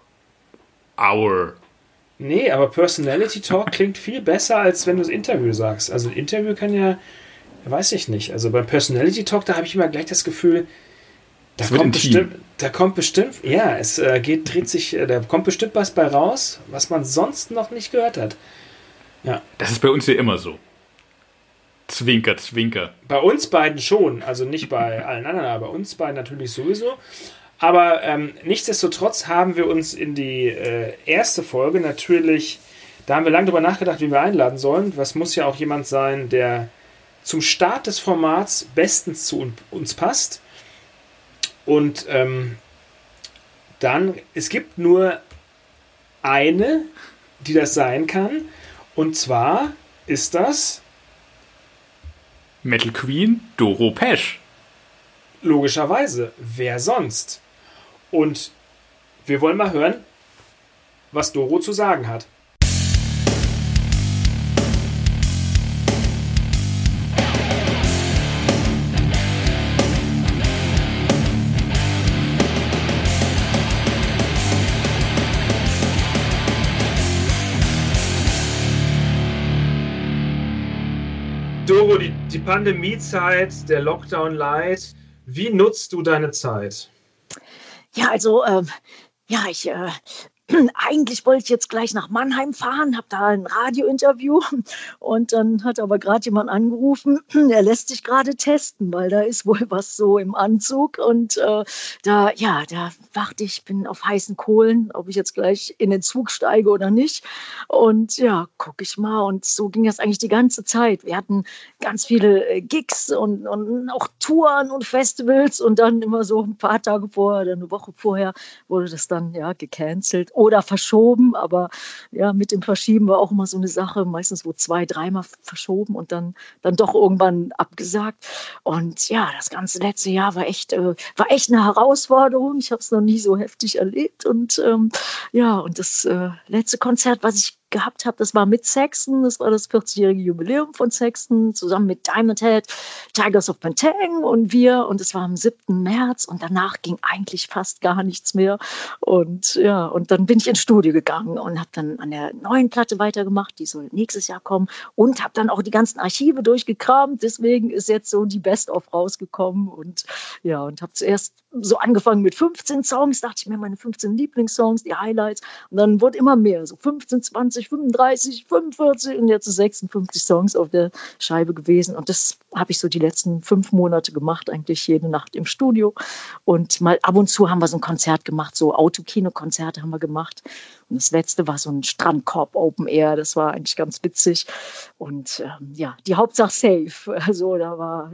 Hour. Nee, aber Personality Talk klingt viel besser, als wenn du das Interview sagst. Also, ein Interview kann ja. Weiß ich nicht. Also, beim Personality Talk, da habe ich immer gleich das Gefühl. Da kommt, bestimmt, da kommt bestimmt, ja, es äh, geht, dreht sich, äh, da kommt bestimmt was bei raus, was man sonst noch nicht gehört hat. Das ist bei uns ja immer so. Zwinker, Zwinker. Bei uns beiden schon, also nicht bei allen anderen, aber bei uns beiden natürlich sowieso. Aber ähm, nichtsdestotrotz haben wir uns in die äh, erste Folge natürlich, da haben wir lange drüber nachgedacht, wie wir einladen sollen. Was muss ja auch jemand sein, der zum Start des Formats bestens zu uns passt. Und ähm, dann, es gibt nur eine, die das sein kann. Und zwar ist das Metal Queen Doro Pesch. Logischerweise. Wer sonst? Und wir wollen mal hören, was Doro zu sagen hat. Doro, die, die Pandemiezeit, der Lockdown Light, wie nutzt du deine Zeit? Ja, also, äh, ja, ich äh, <clears throat> eigentlich wollte ich jetzt gleich nach Mannheim fahren, habe da ein Radiointerview. <laughs> Und dann hat aber gerade jemand angerufen, <clears throat> er lässt sich gerade testen, weil da ist wohl was so im Anzug. Und äh, da, ja, da dachte ich, bin auf heißen Kohlen, ob ich jetzt gleich in den Zug steige oder nicht. Und ja, gucke ich mal. Und so ging das eigentlich die ganze Zeit. Wir hatten ganz viele äh, Gigs und, und auch Touren und Festivals. Und dann immer so ein paar Tage vorher, eine Woche vorher wurde das dann ja gecancelt oder verschoben. Aber ja, mit dem Verschieben war auch immer so eine Sache, meistens wo zwei, dreimal verschoben und dann, dann doch irgendwann abgesagt. Und ja, das ganze letzte Jahr war echt, äh, war echt eine Herausforderung. Ich habe es noch nie so heftig erlebt. Und ähm, ja, und das äh, letzte Konzert, was ich gehabt habe, das war mit Sexton, das war das 40-jährige Jubiläum von Sexton, zusammen mit Diamond Head, Tigers of Pentang und wir. Und es war am 7. März und danach ging eigentlich fast gar nichts mehr. Und ja, und dann bin ich ins Studio gegangen und habe dann an der neuen Platte weitergemacht, die soll nächstes Jahr kommen und habe dann auch die ganzen Archive durchgekramt. Deswegen ist jetzt so die Best-of rausgekommen und ja, und habe zuerst so angefangen mit 15 Songs, dachte ich mir meine 15 Lieblingssongs, die Highlights. Und dann wurde immer mehr, so 15, 20, 35, 45 und jetzt 56 Songs auf der Scheibe gewesen. Und das habe ich so die letzten fünf Monate gemacht, eigentlich jede Nacht im Studio. Und mal ab und zu haben wir so ein Konzert gemacht, so Autokino-Konzerte haben wir gemacht und das letzte war so ein Strandkorb Open Air, das war eigentlich ganz witzig und ähm, ja, die Hauptsache safe, <laughs> also da war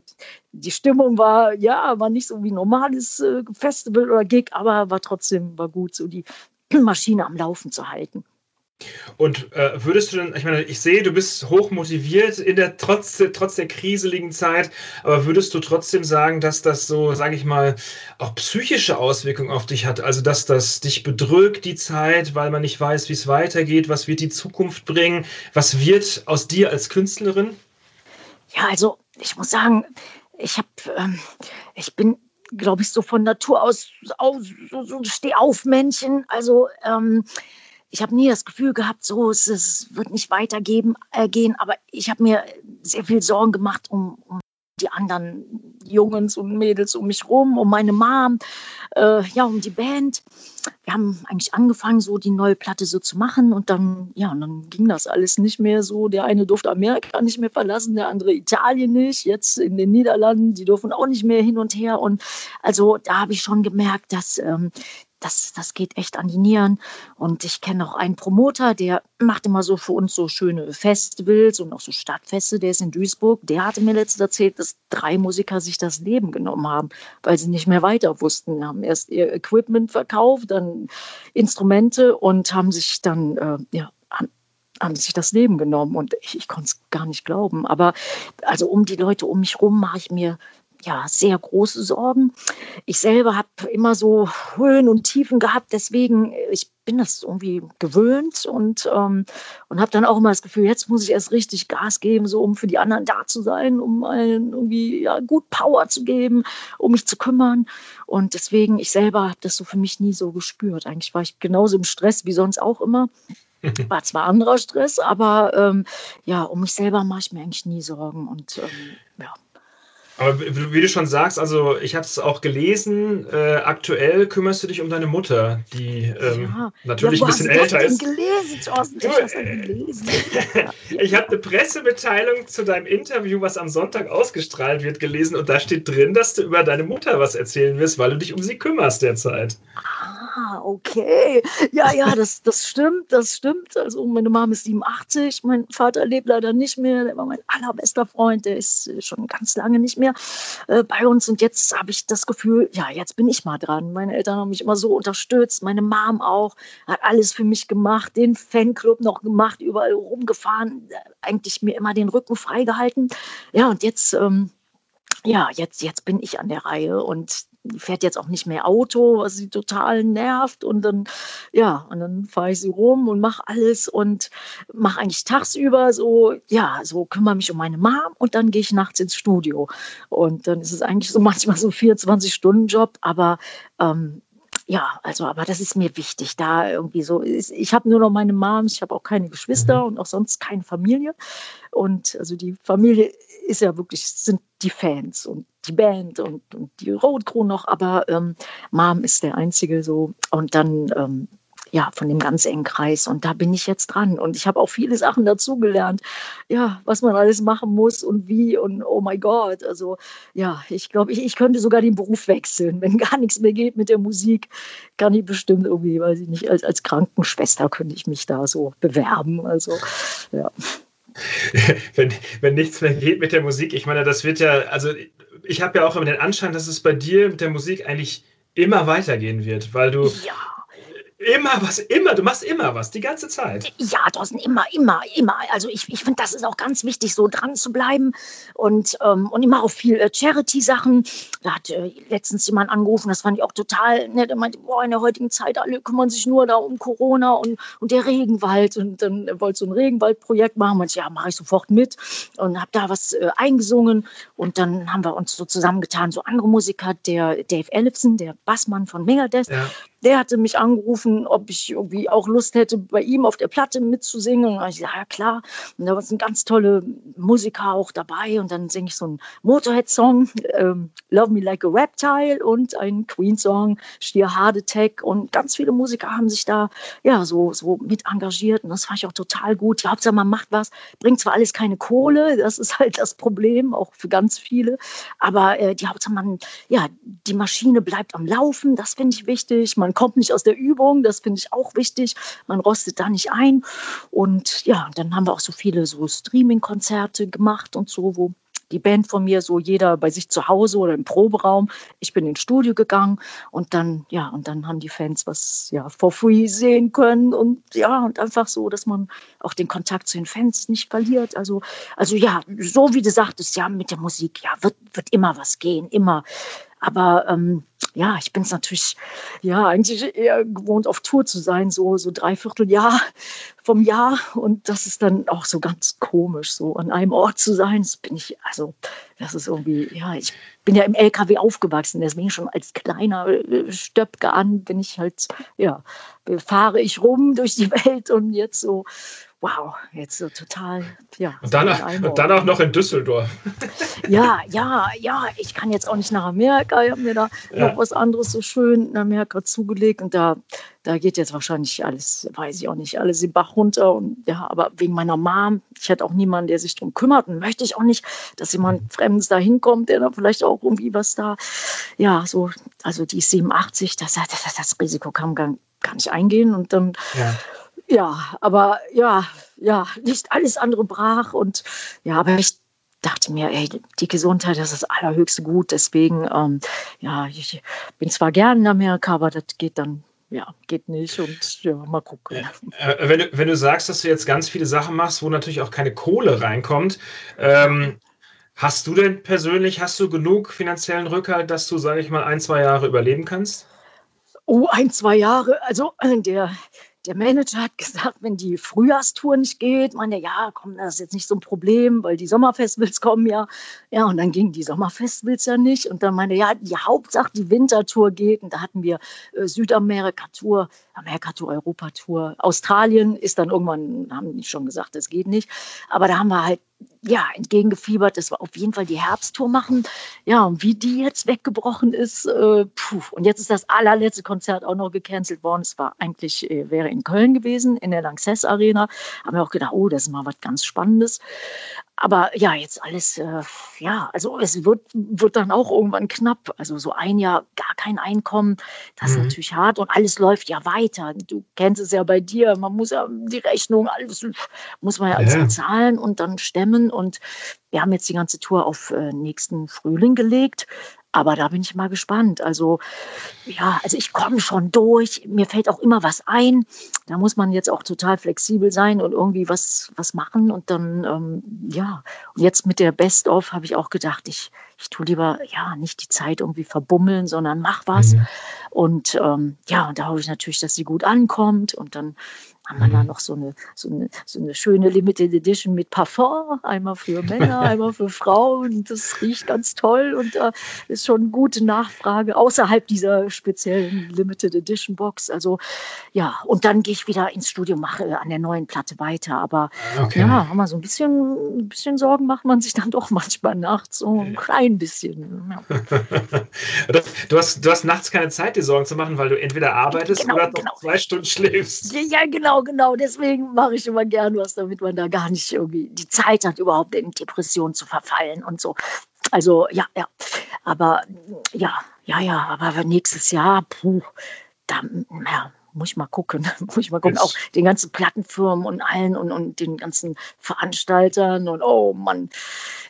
die Stimmung war, ja, war nicht so wie ein normales äh, Festival oder Gig, aber war trotzdem, war gut, so die <clears throat> Maschine am Laufen zu halten. Und äh, würdest du denn, ich meine, ich sehe, du bist hoch motiviert in der trotz, trotz der kriseligen Zeit, aber würdest du trotzdem sagen, dass das so, sage ich mal, auch psychische Auswirkungen auf dich hat? Also, dass das dich bedrückt, die Zeit, weil man nicht weiß, wie es weitergeht, was wird die Zukunft bringen, was wird aus dir als Künstlerin? Ja, also ich muss sagen, ich habe, ähm, ich bin, glaube ich, so von Natur aus, aus so, so Stehaufmännchen. Also ähm, ich habe nie das Gefühl gehabt, so es, es wird nicht weitergehen, äh, gehen, aber ich habe mir sehr viel Sorgen gemacht um, um die anderen Jungs und Mädels um mich rum, um meine Mom, äh, ja, um die Band. Wir haben eigentlich angefangen, so die neue Platte so zu machen und dann, ja, und dann ging das alles nicht mehr so. Der eine durfte Amerika nicht mehr verlassen, der andere Italien nicht. Jetzt in den Niederlanden, die dürfen auch nicht mehr hin und her. Und also da habe ich schon gemerkt, dass ähm, das, das geht echt an die Nieren. Und ich kenne auch einen Promoter, der macht immer so für uns so schöne Festivals und auch so Stadtfeste. Der ist in Duisburg. Der hatte mir letztens erzählt, dass drei Musiker sich das Leben genommen haben, weil sie nicht mehr weiter wussten. Haben erst ihr Equipment verkauft, dann Instrumente und haben sich dann, äh, ja, haben sich das Leben genommen und ich, ich konnte es gar nicht glauben. Aber also um die Leute um mich rum mache ich mir ja, sehr große Sorgen. Ich selber habe immer so Höhen und Tiefen gehabt, deswegen äh, ich bin das irgendwie gewöhnt und, ähm, und habe dann auch immer das Gefühl, jetzt muss ich erst richtig Gas geben, so um für die anderen da zu sein, um allen irgendwie ja, gut Power zu geben, um mich zu kümmern. Und deswegen, ich selber habe das so für mich nie so gespürt. Eigentlich war ich genauso im Stress wie sonst auch immer. <laughs> War zwar anderer Stress, aber ähm, ja, um mich selber mache ich mir eigentlich nie Sorgen. Und ähm, ja. Aber wie du schon sagst, also ich habe es auch gelesen, äh, aktuell kümmerst du dich um deine Mutter, die ähm, ja. natürlich ja, ein bisschen älter ist. Gelesen, Thorsten, du, äh, gelesen. <laughs> ich habe eine Pressemitteilung zu deinem Interview, was am Sonntag ausgestrahlt wird, gelesen und da steht drin, dass du über deine Mutter was erzählen wirst, weil du dich um sie kümmerst derzeit. Ah, okay. Ja, ja, das, das stimmt, das stimmt. Also meine Mama ist 87, mein Vater lebt leider nicht mehr, der war mein allerbester Freund, der ist schon ganz lange nicht mehr äh, bei uns. Und jetzt habe ich das Gefühl, ja, jetzt bin ich mal dran. Meine Eltern haben mich immer so unterstützt, meine Mom auch, hat alles für mich gemacht, den Fanclub noch gemacht, überall rumgefahren, eigentlich mir immer den Rücken freigehalten. Ja, und jetzt. Ähm, ja, jetzt, jetzt bin ich an der Reihe und fährt jetzt auch nicht mehr Auto, was sie total nervt. Und dann, ja, und dann fahre ich sie rum und mache alles und mache eigentlich tagsüber so, ja, so kümmere mich um meine Mom und dann gehe ich nachts ins Studio. Und dann ist es eigentlich so manchmal so 24-Stunden-Job, aber ähm, ja, also, aber das ist mir wichtig, da irgendwie so. Ich habe nur noch meine Moms, ich habe auch keine Geschwister mhm. und auch sonst keine Familie. Und also die Familie ist ja wirklich, sind die Fans und die Band und, und die Road Crew noch, aber ähm, Mom ist der einzige so. Und dann, ähm, ja, von dem ganz engen Kreis. Und da bin ich jetzt dran. Und ich habe auch viele Sachen dazugelernt. Ja, was man alles machen muss und wie und oh mein Gott. Also ja, ich glaube, ich, ich könnte sogar den Beruf wechseln. Wenn gar nichts mehr geht mit der Musik, kann ich bestimmt irgendwie, weiß ich nicht, als, als Krankenschwester könnte ich mich da so bewerben. Also ja. <laughs> wenn, wenn nichts mehr geht mit der Musik, ich meine, das wird ja, also ich habe ja auch immer den Anschein, dass es bei dir mit der Musik eigentlich immer weitergehen wird, weil du ja. Immer was, immer, du machst immer was, die ganze Zeit. Ja, Thorsten, immer, immer, immer. Also ich, ich finde, das ist auch ganz wichtig, so dran zu bleiben und, ähm, und immer auch viel äh, Charity-Sachen. Da hat äh, letztens jemand angerufen, das fand ich auch total nett. Er meinte, boah, in der heutigen Zeit, alle kümmern sich nur da um Corona und, und der Regenwald. Und dann wollte so ein Regenwaldprojekt machen. Und ich, ja, mache ich sofort mit und habe da was äh, eingesungen. Und dann haben wir uns so zusammengetan, so andere Musiker, der Dave Ellefson, der Bassmann von Megadeth, ja der hatte mich angerufen, ob ich irgendwie auch Lust hätte, bei ihm auf der Platte mitzusingen. Und ich gesagt, ja klar. Und da sind ganz tolle Musiker auch dabei. Und dann singe ich so einen Motorhead-Song, ähm, Love Me Like a Reptile und einen Queen-Song, Stier Hard Attack. Und ganz viele Musiker haben sich da ja so, so mit engagiert. Und das fand ich auch total gut. Die Hauptsache, man macht was, bringt zwar alles keine Kohle, das ist halt das Problem, auch für ganz viele. Aber äh, die Hauptsache, man, ja, die Maschine bleibt am Laufen, das finde ich wichtig. Man man kommt nicht aus der Übung, das finde ich auch wichtig. Man rostet da nicht ein. Und ja, dann haben wir auch so viele so Streaming-Konzerte gemacht und so, wo die Band von mir so jeder bei sich zu Hause oder im Proberaum. Ich bin ins Studio gegangen und dann, ja, und dann haben die Fans was, ja, for free sehen können und ja, und einfach so, dass man auch den Kontakt zu den Fans nicht verliert. Also, also ja, so wie du sagtest, ja, mit der Musik, ja, wird, wird immer was gehen, immer. Aber ähm, ja, ich bin es natürlich ja eigentlich eher gewohnt, auf Tour zu sein, so so dreiviertel Jahr vom Jahr. Und das ist dann auch so ganz komisch, so an einem Ort zu sein. Das bin ich, also das ist irgendwie, ja, ich bin ja im LKW aufgewachsen, deswegen schon als kleiner äh, Stöpke an bin ich halt, ja, fahre ich rum durch die Welt und jetzt so wow, jetzt so total, ja. Und dann, und dann auch noch in Düsseldorf. <laughs> ja, ja, ja, ich kann jetzt auch nicht nach Amerika. Ich habe mir da ja. noch was anderes so schön in Amerika zugelegt und da, da geht jetzt wahrscheinlich alles, weiß ich auch nicht, alles den Bach runter. Und ja, aber wegen meiner Mom, ich hätte auch niemanden, der sich darum kümmert und möchte ich auch nicht, dass jemand Fremdes da hinkommt, der da vielleicht auch irgendwie was da, ja, so, also die ist 87, das, das, das Risiko kann man gar, gar nicht eingehen und dann. Ja ja, aber ja, ja, nicht alles andere brach und ja, aber ich dachte mir, ey, die Gesundheit das ist das allerhöchste Gut. Deswegen, ähm, ja, ich bin zwar gern in Amerika, aber das geht dann, ja, geht nicht und ja, mal gucken. Äh, wenn, du, wenn du sagst, dass du jetzt ganz viele Sachen machst, wo natürlich auch keine Kohle reinkommt, ähm, hast du denn persönlich, hast du genug finanziellen Rückhalt, dass du, sage ich mal, ein, zwei Jahre überleben kannst? Oh, ein, zwei Jahre. Also der, der Manager hat gesagt, wenn die Frühjahrstour nicht geht, meine, ja, komm, das ist jetzt nicht so ein Problem, weil die Sommerfestivals <laughs> kommen ja. Ja, und dann gingen die Sommerfestivals ja nicht. Und dann meine, ja, die Hauptsache die Wintertour geht. Und da hatten wir äh, Südamerika-Tour, Amerika-Tour, Europa-Tour. Australien ist dann irgendwann, haben die schon gesagt, das geht nicht. Aber da haben wir halt ja, entgegengefiebert, dass wir auf jeden Fall die Herbsttour machen. Ja, und wie die jetzt weggebrochen ist, äh, puh. Und jetzt ist das allerletzte Konzert auch noch gecancelt worden. Es war eigentlich, äh, wäre in Köln gewesen, in der Lanxess Arena. Haben wir auch gedacht, oh, das ist mal was ganz Spannendes. Aber ja, jetzt alles, äh, ja, also es wird, wird dann auch irgendwann knapp. Also so ein Jahr gar kein Einkommen, das mhm. ist natürlich hart und alles läuft ja weiter. Du kennst es ja bei dir, man muss ja die Rechnung, alles muss man ja alles ja. bezahlen und dann stemmen. Und wir haben jetzt die ganze Tour auf äh, nächsten Frühling gelegt. Aber da bin ich mal gespannt. Also ja, also ich komme schon durch. Mir fällt auch immer was ein. Da muss man jetzt auch total flexibel sein und irgendwie was, was machen. Und dann, ähm, ja, und jetzt mit der Best-of habe ich auch gedacht, ich, ich tue lieber, ja, nicht die Zeit irgendwie verbummeln, sondern mach was. Mhm. Und ähm, ja, und da hoffe ich natürlich, dass sie gut ankommt. Und dann haben wir da mhm. noch so eine, so, eine, so eine schöne Limited Edition mit Parfum, einmal für <laughs> Männer, einmal für Frauen. Das riecht ganz toll und da äh, ist schon gute Nachfrage außerhalb dieser speziellen Limited Edition Box. Also ja, und dann gehe ich wieder ins Studio, mache an der neuen Platte weiter. Aber okay. ja, haben wir so ein bisschen, ein bisschen Sorgen macht man sich dann doch <laughs> manchmal nachts, so ein klein bisschen. Ja. <laughs> du, hast, du hast nachts keine Zeit, dir Sorgen zu machen, weil du entweder arbeitest genau, oder genau. zwei Stunden schläfst. Ja, genau genau, Deswegen mache ich immer gern was, damit man da gar nicht irgendwie die Zeit hat, überhaupt in Depression zu verfallen und so. Also ja, ja. Aber ja, ja, ja, aber nächstes Jahr, puh, da, ja, muss ich mal gucken, <laughs> muss ich mal gucken, auch den ganzen Plattenfirmen und allen und, und den ganzen Veranstaltern und oh Mann,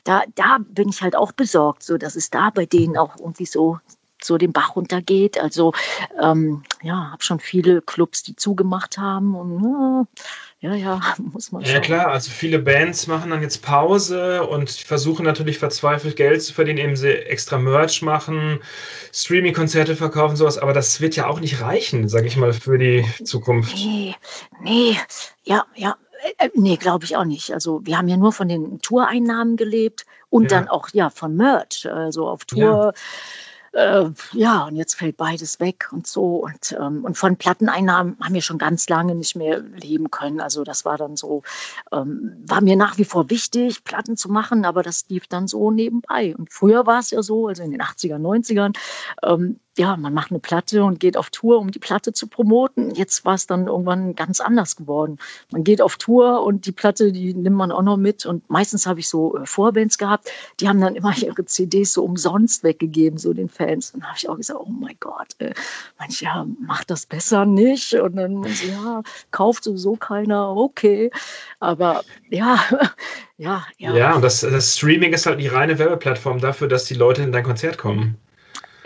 da, da bin ich halt auch besorgt, so dass es da bei denen auch irgendwie so so den Bach runtergeht. Also ähm, ja, habe schon viele Clubs, die zugemacht haben und ja, ja, <laughs> muss man. Schauen. Ja klar, also viele Bands machen dann jetzt Pause und versuchen natürlich verzweifelt Geld zu verdienen, indem sie extra Merch machen, Streaming-Konzerte verkaufen, sowas. Aber das wird ja auch nicht reichen, sage ich mal, für die Zukunft. Nee, nee, ja, ja. Äh, äh, nee, glaube ich auch nicht. Also wir haben ja nur von den Toureinnahmen gelebt und ja. dann auch ja von Merch. Also auf Tour. Ja äh, ja, und jetzt fällt beides weg und so. Und, ähm, und von Platteneinnahmen haben wir schon ganz lange nicht mehr leben können. Also das war dann so, ähm, war mir nach wie vor wichtig, Platten zu machen, aber das lief dann so nebenbei. Und früher war es ja so, also in den 80er, 90ern, ähm, ja, man macht eine Platte und geht auf Tour, um die Platte zu promoten. Jetzt war es dann irgendwann ganz anders geworden. Man geht auf Tour und die Platte, die nimmt man auch noch mit. Und meistens habe ich so äh, Vorbands gehabt, die haben dann immer <laughs> ihre CDs so umsonst weggegeben, so den Fans. Und habe ich auch gesagt, oh mein Gott, äh, manche, ja, macht das besser nicht. Und dann, ja, kauft sowieso keiner, okay. Aber ja, <laughs> ja, ja. Ja, und das, das Streaming ist halt die reine Werbeplattform dafür, dass die Leute in dein Konzert kommen.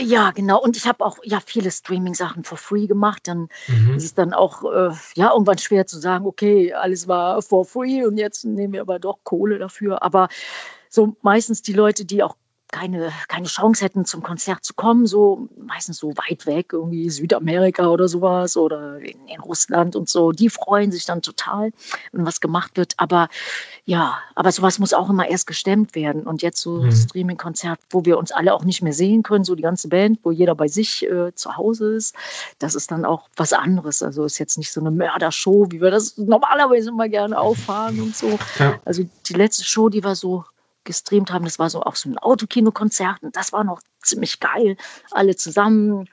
Ja, genau. Und ich habe auch ja viele Streaming-Sachen for free gemacht. Dann mhm. ist es dann auch äh, ja irgendwann schwer zu sagen, okay, alles war for free und jetzt nehmen wir aber doch Kohle dafür. Aber so meistens die Leute, die auch keine, keine Chance hätten, zum Konzert zu kommen, so meistens so weit weg, irgendwie Südamerika oder sowas oder in, in, Russland und so, die freuen sich dann total, wenn was gemacht wird. Aber ja, aber sowas muss auch immer erst gestemmt werden. Und jetzt so mhm. Streaming-Konzert, wo wir uns alle auch nicht mehr sehen können, so die ganze Band, wo jeder bei sich äh, zu Hause ist, das ist dann auch was anderes. Also ist jetzt nicht so eine Mördershow, wie wir das normalerweise immer gerne auffahren und so. Ja. Also die letzte Show, die war so gestreamt haben. Das war so auch so ein Autokinokonzert und das war noch ziemlich geil. Alle zusammen,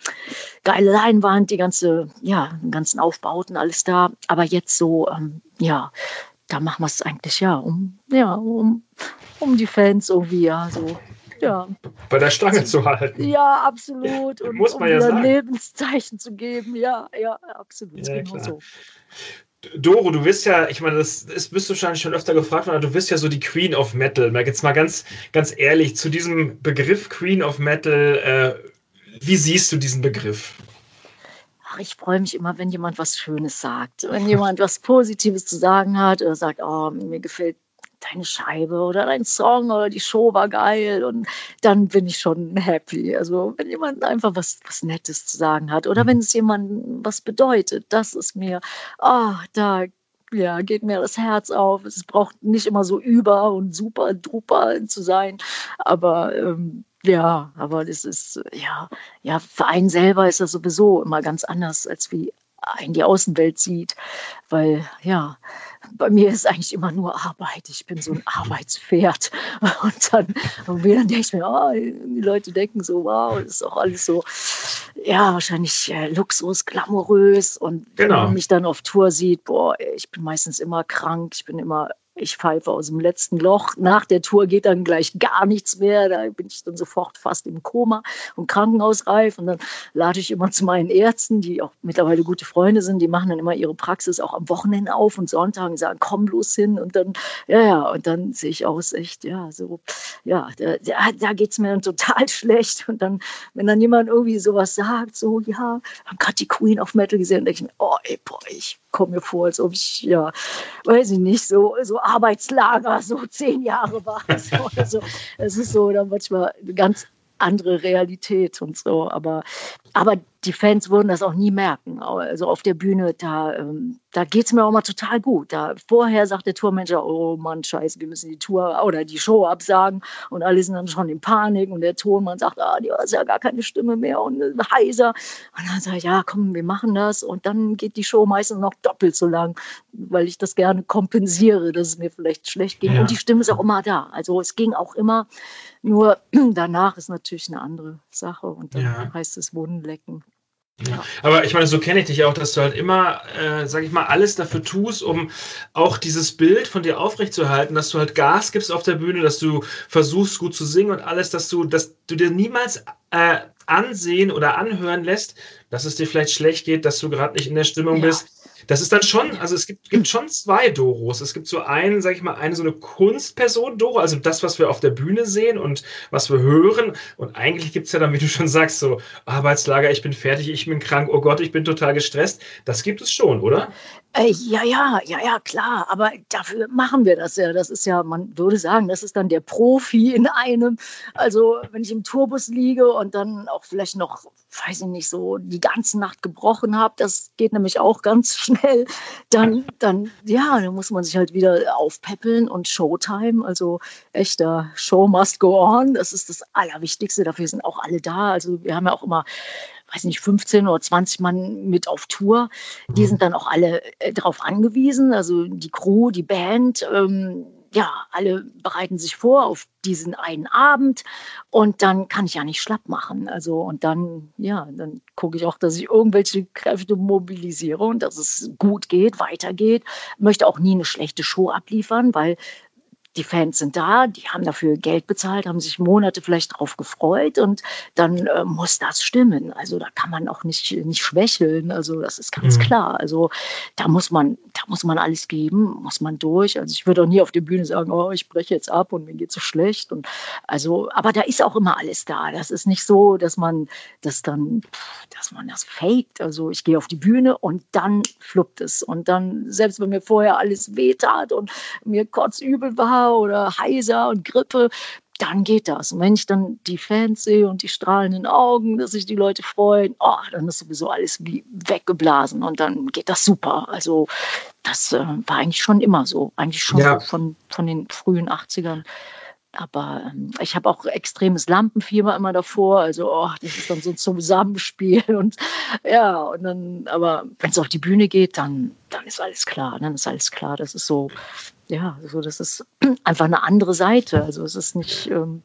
geile Leinwand, die ganze, ja, den ganzen Aufbauten, alles da. Aber jetzt so, ähm, ja, da machen wir es eigentlich ja, um, ja, um, um die Fans irgendwie, ja, so ja. bei der Stange zu halten. Ja, absolut. Und Muss man um ja sagen. Lebenszeichen zu geben. Ja, ja, absolut. Ja, genau so. Doro, du bist ja, ich meine, das, das bist du wahrscheinlich schon öfter gefragt worden, du bist ja so die Queen of Metal. Jetzt mal ganz, ganz ehrlich zu diesem Begriff Queen of Metal. Äh, wie siehst du diesen Begriff? Ach, ich freue mich immer, wenn jemand was Schönes sagt. Wenn jemand was Positives zu sagen hat oder sagt, oh, mir gefällt deine Scheibe oder dein Song oder die Show war geil und dann bin ich schon happy. Also wenn jemand einfach was, was Nettes zu sagen hat oder wenn mhm. es jemandem was bedeutet, das ist mir, oh, da ja, geht mir das Herz auf. Es braucht nicht immer so über und super duper zu sein, aber ähm, ja, aber das ist, ja, ja, für einen selber ist das sowieso immer ganz anders, als wie einen die Außenwelt sieht, weil, ja, bei mir ist eigentlich immer nur Arbeit. Ich bin so ein Arbeitspferd. <laughs> Und dann, und dann denke ich mir, oh, die Leute denken so, wow, das ist auch alles so, ja, wahrscheinlich äh, Luxus, glamourös. Und genau. wenn man mich dann auf Tour sieht, boah, ich bin meistens immer krank, ich bin immer ich pfeife aus dem letzten Loch. Nach der Tour geht dann gleich gar nichts mehr. Da bin ich dann sofort fast im Koma und krankenhausreif. Und dann lade ich immer zu meinen Ärzten, die auch mittlerweile gute Freunde sind. Die machen dann immer ihre Praxis auch am Wochenende auf und Sonntagen sagen, komm bloß hin. Und dann, ja, ja, und dann sehe ich aus, echt, ja, so, ja, da, da geht es mir dann total <laughs> schlecht. Und dann, wenn dann jemand irgendwie sowas sagt, so, ja, haben gerade die Queen of Metal gesehen, denke ich mir, oh, ey, boah, ich komme mir vor, als ob ich, ja, weiß ich nicht, so, so Arbeitslager, so zehn Jahre war. <laughs> So, also, es ist so dann manchmal ganz andere Realität und so. Aber, aber die Fans würden das auch nie merken. Also auf der Bühne, da, ähm, da geht es mir auch mal total gut. Da, vorher sagt der Tourmanager, oh Mann, scheiße, wir müssen die Tour oder die Show absagen. Und alle sind dann schon in Panik. Und der Tonmann sagt, ah, die hast ja gar keine Stimme mehr und heiser. Und dann sage ich, ja, komm, wir machen das. Und dann geht die Show meistens noch doppelt so lang, weil ich das gerne kompensiere, dass es mir vielleicht schlecht ging. Ja. Und die Stimme ist auch immer da. Also es ging auch immer. Nur <clears throat> danach ist natürlich eine andere Sache. Und dann ja. heißt es Wundenlecken. Ja. Aber ich meine, so kenne ich dich auch, dass du halt immer, äh, sag ich mal, alles dafür tust, um auch dieses Bild von dir aufrechtzuerhalten, dass du halt Gas gibst auf der Bühne, dass du versuchst, gut zu singen und alles, dass du, dass du dir niemals äh, ansehen oder anhören lässt, dass es dir vielleicht schlecht geht, dass du gerade nicht in der Stimmung ja. bist das ist dann schon, also es gibt, gibt schon zwei Doros. Es gibt so einen, sag ich mal, eine so eine Kunstperson Doro, also das, was wir auf der Bühne sehen und was wir hören. Und eigentlich gibt es ja dann, wie du schon sagst, so Arbeitslager, ich bin fertig, ich bin krank, oh Gott, ich bin total gestresst. Das gibt es schon, oder? Äh, ja, ja, ja, ja, klar. Aber dafür machen wir das ja. Das ist ja, man würde sagen, das ist dann der Profi in einem. Also, wenn ich im Tourbus liege und dann auch vielleicht noch, weiß ich nicht, so die ganze Nacht gebrochen habe, das geht nämlich auch ganz <laughs> schnell, dann, dann, ja, dann muss man sich halt wieder aufpäppeln und Showtime, also echter Show must go on. Das ist das Allerwichtigste. Dafür sind auch alle da. Also, wir haben ja auch immer weiß nicht, 15 oder 20 Mann mit auf Tour. Die mhm. sind dann auch alle äh, darauf angewiesen, also die Crew, die Band. Ähm, ja, alle bereiten sich vor auf diesen einen Abend und dann kann ich ja nicht schlapp machen. Also und dann, ja, dann gucke ich auch, dass ich irgendwelche Kräfte mobilisiere und dass es gut geht, weitergeht. Möchte auch nie eine schlechte Show abliefern, weil die Fans sind da, die haben dafür Geld bezahlt, haben sich Monate vielleicht darauf gefreut und dann äh, muss das stimmen. Also da kann man auch nicht, nicht schwächeln. Also das ist ganz mhm. klar. Also da muss man, da muss man alles geben, muss man durch. Also ich würde auch nie auf der Bühne sagen, oh, ich breche jetzt ab und mir geht so schlecht. Und also, aber da ist auch immer alles da. Das ist nicht so, dass man das dann, dass man das faked. Also ich gehe auf die Bühne und dann fluppt es. Und dann, selbst wenn mir vorher alles wehtat und mir kotzübel war, oder heiser und Grippe, dann geht das. Und wenn ich dann die Fans sehe und die strahlenden Augen, dass sich die Leute freuen, oh, dann ist sowieso alles wie weggeblasen und dann geht das super. Also das äh, war eigentlich schon immer so, eigentlich schon ja. so von, von den frühen 80ern. Aber ähm, ich habe auch extremes Lampenfieber immer davor. Also, oh, das ist dann so ein Zusammenspiel. <laughs> Und ja, und dann, aber wenn es auf die Bühne geht, dann, dann ist alles klar. Dann ist alles klar. Das ist so, ja, so, das ist <clears throat> einfach eine andere Seite. Also es ist nicht, ähm,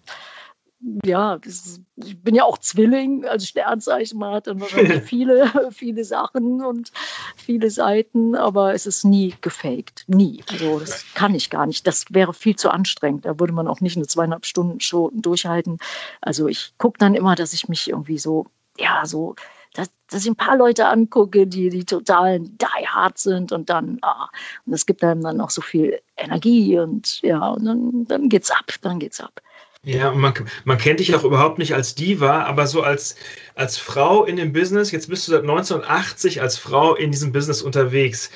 ja, ist, ich bin ja auch Zwilling, also Sternzeichen, man hat dann wahrscheinlich <laughs> viele, viele Sachen und viele Seiten, aber es ist nie gefaked. Nie. Also das kann ich gar nicht. Das wäre viel zu anstrengend. Da würde man auch nicht eine zweieinhalb Stunden Show durchhalten. Also ich gucke dann immer, dass ich mich irgendwie so, ja, so dass, dass ich ein paar Leute angucke, die, die total die hard sind und dann, ah, und das gibt einem dann auch so viel Energie und ja, und dann, dann geht's ab, dann geht's ab. Ja, man, man kennt dich auch überhaupt nicht als Diva, aber so als, als Frau in dem Business, jetzt bist du seit 1980 als Frau in diesem Business unterwegs.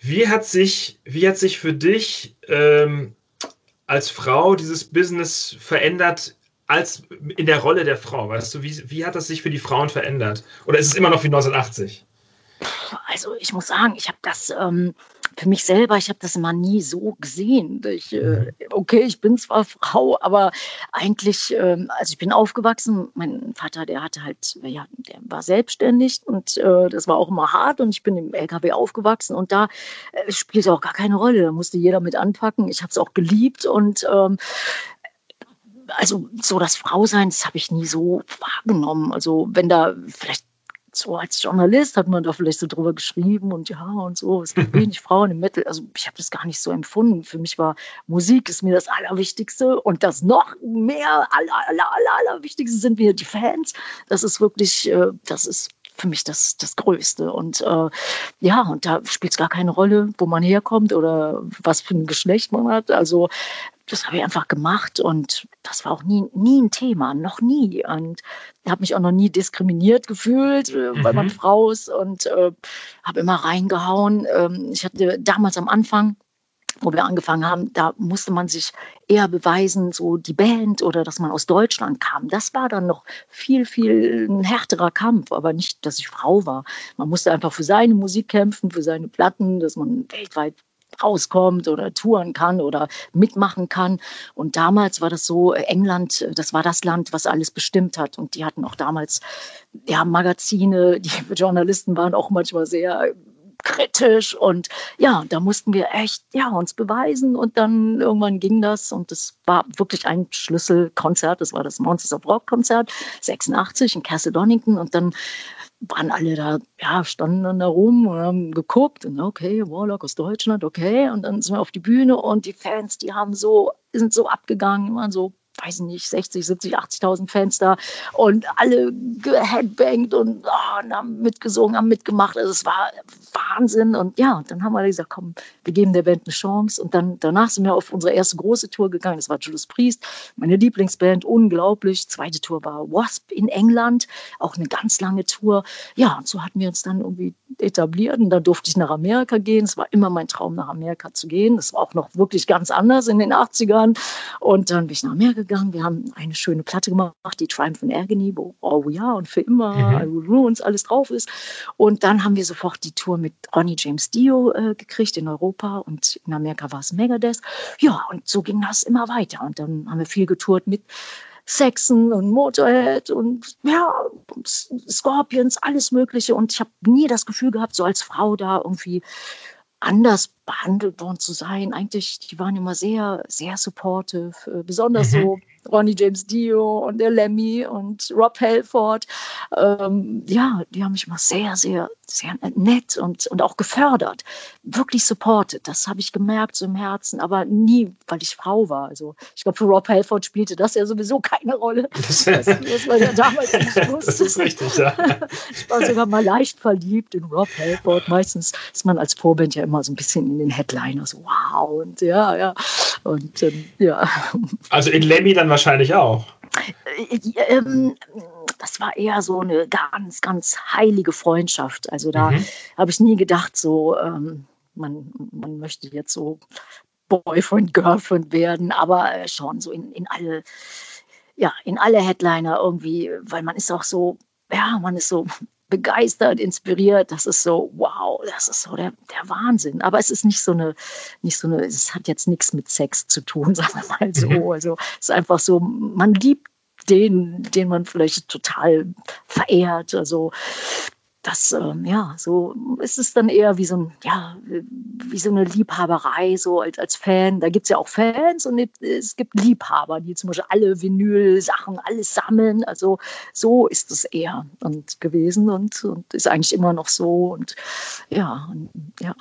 Wie hat sich, wie hat sich für dich ähm, als Frau dieses Business verändert als in der Rolle der Frau? Weißt du, wie, wie hat das sich für die Frauen verändert? Oder ist es immer noch wie 1980? Also ich muss sagen, ich habe das ähm, für mich selber, ich habe das immer nie so gesehen. Ich, äh, mhm. okay, ich bin zwar Frau, aber eigentlich, ähm, also ich bin aufgewachsen. Mein Vater, der hatte halt, ja, der war selbstständig und äh, das war auch immer hart und ich bin im LKW aufgewachsen und da äh, spielte auch gar keine Rolle. Da musste jeder mit anpacken. Ich habe es auch geliebt und ähm, also so das Frausein, das habe ich nie so wahrgenommen. Also wenn da vielleicht so als Journalist hat man da vielleicht so drüber geschrieben und ja und so, es gibt <laughs> wenig Frauen im Metal. Also ich habe das gar nicht so empfunden. Für mich war Musik ist mir das Allerwichtigste und das noch mehr, aller, aller, aller, Allerwichtigste sind mir die Fans. Das ist wirklich, äh, das ist für mich das, das Größte. Und äh, ja, und da spielt es gar keine Rolle, wo man herkommt oder was für ein Geschlecht man hat. Also das habe ich einfach gemacht und das war auch nie, nie ein Thema, noch nie. Und habe mich auch noch nie diskriminiert gefühlt, äh, weil man mhm. Frau ist und äh, habe immer reingehauen. Ähm, ich hatte damals am Anfang, wo wir angefangen haben, da musste man sich eher beweisen, so die Band oder dass man aus Deutschland kam. Das war dann noch viel, viel ein härterer Kampf, aber nicht, dass ich Frau war. Man musste einfach für seine Musik kämpfen, für seine Platten, dass man weltweit rauskommt oder touren kann oder mitmachen kann. Und damals war das so, England, das war das Land, was alles bestimmt hat. Und die hatten auch damals ja, Magazine, <laughs> die Journalisten waren auch manchmal sehr kritisch. Und ja, da mussten wir echt ja uns beweisen. Und dann irgendwann ging das. Und das war wirklich ein Schlüsselkonzert, das war das Monsters of Rock Konzert 86 in Castle Donington und dann waren alle da, ja, standen dann da rum und haben geguckt und okay, Warlock aus Deutschland, okay. Und dann sind wir auf die Bühne und die Fans, die haben so, sind so abgegangen, waren so weiß ich nicht, 60, 70, 80.000 Fans da und alle geheadbangt und, oh, und haben mitgesungen, haben mitgemacht. Also es war Wahnsinn. Und ja, dann haben wir gesagt, komm, wir geben der Band eine Chance. Und dann danach sind wir auf unsere erste große Tour gegangen. Das war Judas Priest, meine Lieblingsband, unglaublich. Zweite Tour war Wasp in England, auch eine ganz lange Tour. Ja, und so hatten wir uns dann irgendwie etabliert und da durfte ich nach Amerika gehen. Es war immer mein Traum, nach Amerika zu gehen. Das war auch noch wirklich ganz anders in den 80ern. Und dann bin ich nach Amerika gegangen. Wir haben eine schöne Platte gemacht, die Triumph and Agony, wo Oh ja und für immer, mhm. I Will Ruins alles drauf ist. Und dann haben wir sofort die Tour mit Ronnie James Dio äh, gekriegt in Europa und in Amerika war es Megadeth. Ja, und so ging das immer weiter. Und dann haben wir viel getourt mit Saxon und Motorhead und ja, Scorpions, alles Mögliche. Und ich habe nie das Gefühl gehabt, so als Frau da irgendwie anders behandelt worden zu sein. Eigentlich, die waren immer sehr, sehr supportive, äh, besonders mhm. so Ronnie James Dio und der Lemmy und Rob Halford. Ähm, ja, die haben mich immer sehr, sehr, sehr nett und, und auch gefördert. Wirklich supported. Das habe ich gemerkt so im Herzen, aber nie, weil ich Frau war. Also ich glaube, für Rob Halford spielte das ja sowieso keine Rolle. <laughs> Das, das, das war ja damals <laughs> nicht wusste. Das ist richtig, ja. Ich war sogar mal leicht verliebt in Rob Halford. Meistens ist man als Vorband ja immer so ein bisschen in den Headliners. Wow. Und ja, ja. Und ähm, ja. Also in Lemmy dann wahrscheinlich auch. Äh, ähm, das war eher so eine ganz, ganz heilige Freundschaft. Also da mhm. habe ich nie gedacht, so ähm, man, man möchte jetzt so Boyfriend, Girlfriend werden, aber äh, schon so in, in alle, ja, in alle Headliner irgendwie, weil man ist auch so, ja, man ist so begeistert, inspiriert. Das ist so, wow, das ist so der, der Wahnsinn. Aber es ist nicht so eine, nicht so eine, es hat jetzt nichts mit Sex zu tun, <laughs> sagen wir mal so. Mhm. Also es ist einfach so, man liebt den, den man vielleicht total verehrt. Also das, ähm, ja, so ist es dann eher wie so, ein, ja, wie so eine Liebhaberei, so als, als Fan. Da gibt es ja auch Fans und es gibt Liebhaber, die zum Beispiel alle Vinyl-Sachen, alles sammeln. Also so ist es eher und gewesen und, und ist eigentlich immer noch so. Und ja, und, ja.